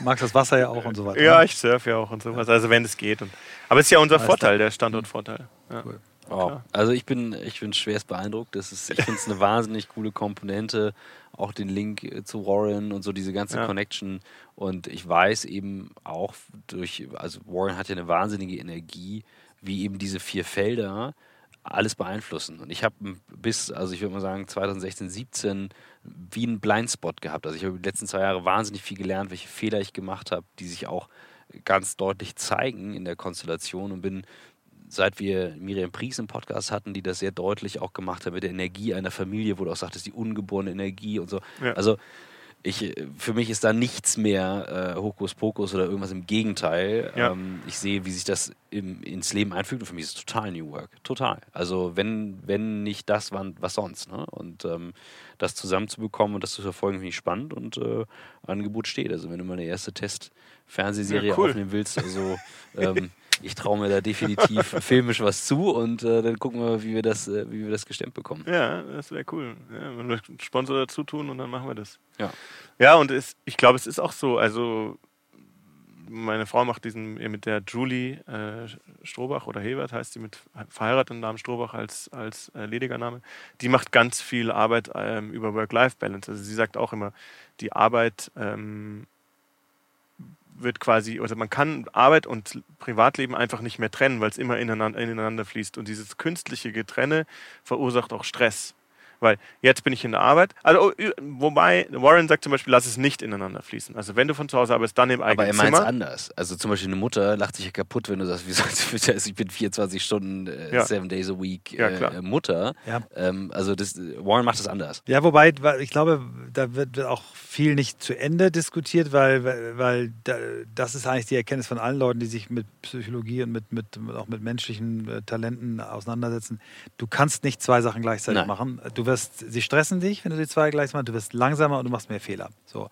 magst das Wasser ja auch und so weiter. Ja, ne? ich surfe ja auch und sowas. Also wenn es geht. Und, aber es ist ja unser Alles Vorteil, klar. der Standortvorteil. Ja. Cool. Wow. Klar. Also ich bin, ich bin schwerst beeindruckt. Das ist, ich finde es eine wahnsinnig coole Komponente. Auch den Link äh, zu Warren und so diese ganze Ja. Connection. Und ich weiß eben auch durch, also Warren hat ja eine wahnsinnige Energie, wie eben diese vier Felder alles beeinflussen. Und ich habe bis, also ich würde mal sagen, 2016, 17 wie einen Blindspot gehabt. Also ich habe die letzten zwei Jahre wahnsinnig viel gelernt, welche Fehler ich gemacht habe, die sich auch ganz deutlich zeigen in der Konstellation und bin seit wir Miriam Pries im Podcast hatten, die das sehr deutlich auch gemacht hat mit der Energie einer Familie, wo du auch sagtest, die ungeborene Energie und so. Ja. Also ich, für mich ist da nichts mehr äh, Hokuspokus oder irgendwas im Gegenteil. Ja. Ähm, ich sehe, wie sich das im, ins Leben einfügt und für mich ist es total New Work. Total. Also wenn, wenn nicht das, wann, was sonst. Ne? Und ähm, das zusammenzubekommen und das zu verfolgen, finde ich spannend und äh, Angebot steht. Also wenn du mal eine erste Test-Fernsehserie Ja, cool. aufnehmen willst, also ähm, ich traue mir da definitiv filmisch was zu und äh, dann gucken wir, wie wir das, äh, wie wir das gestemmt bekommen. Ja, das wäre cool. Ja, wenn wir einen Sponsor dazu tun und dann machen wir das. Ja. Ja, und es, ich glaube, es ist auch so, also meine Frau macht diesen mit der Julie äh, Strohbach oder Hebert heißt sie mit verheirateten Namen Strohbach als, als äh, lediger Name. Die macht ganz viel Arbeit ähm, über Work-Life-Balance. Also sie sagt auch immer, die Arbeit ähm, wird quasi, also man kann Arbeit und Privatleben einfach nicht mehr trennen, weil es immer ineinander, ineinander fließt. Und dieses künstliche Getrenne verursacht auch Stress. Weil jetzt bin ich in der Arbeit. Also, oh, wobei, Warren sagt zum Beispiel, lass es nicht ineinander fließen. Also, wenn du von zu Hause arbeitest, dann im eigenen Zimmer. Aber er meint es anders. Also, zum Beispiel eine Mutter lacht sich ja kaputt, wenn du sagst, wie sollst also ich bin 24 Stunden, äh, ja. seven days a week äh, ja, Mutter. Ja. Ähm, also, das, Warren macht das anders. Ja, wobei, ich glaube, da wird auch viel nicht zu Ende diskutiert, weil, weil das ist eigentlich die Erkenntnis von allen Leuten, die sich mit Psychologie und mit, mit, auch mit menschlichen äh, Talenten auseinandersetzen. Du kannst nicht zwei Sachen gleichzeitig Nein. machen. Du wirst, sie stressen dich, wenn du die zwei gleich machst, du wirst langsamer und du machst mehr Fehler. So.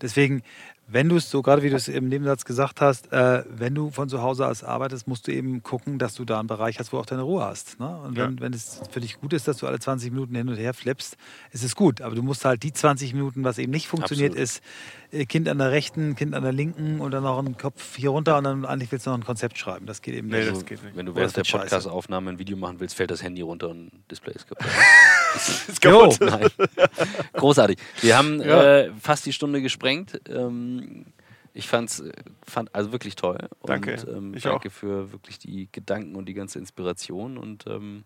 Deswegen wenn du es so, gerade wie du es im Nebensatz gesagt hast, äh, wenn du von zu Hause aus arbeitest, musst du eben gucken, dass du da einen Bereich hast, wo auch deine Ruhe hast. Ne? Und wenn, ja. wenn es für dich gut ist, dass du alle 20 Minuten hin und her flippst, ist es gut. Aber du musst halt die 20 Minuten, was eben nicht funktioniert, Absolut. ist Kind an der rechten, Kind an der linken und dann noch einen Kopf hier runter und dann eigentlich willst du noch ein Konzept schreiben. Das geht eben nee, nicht. Das geht nicht. Wenn du während der Podcast-Aufnahme ein Video machen willst, fällt das Handy runter und Display ist kaputt. ist kaputt. Nein. Großartig. Wir haben ja. äh, fast die Stunde gesprengt. Ähm, ich fand's, fand also wirklich toll. Danke. Und, ähm, ich danke auch. für wirklich die Gedanken und die ganze Inspiration. Und ähm,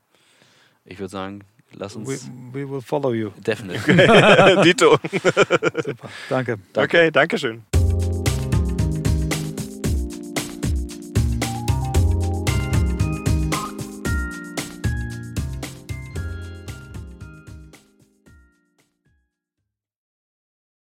ich würde sagen, lass uns. We, we, will follow you. Definitely. Dito. Super. Danke. danke. Okay, danke schön.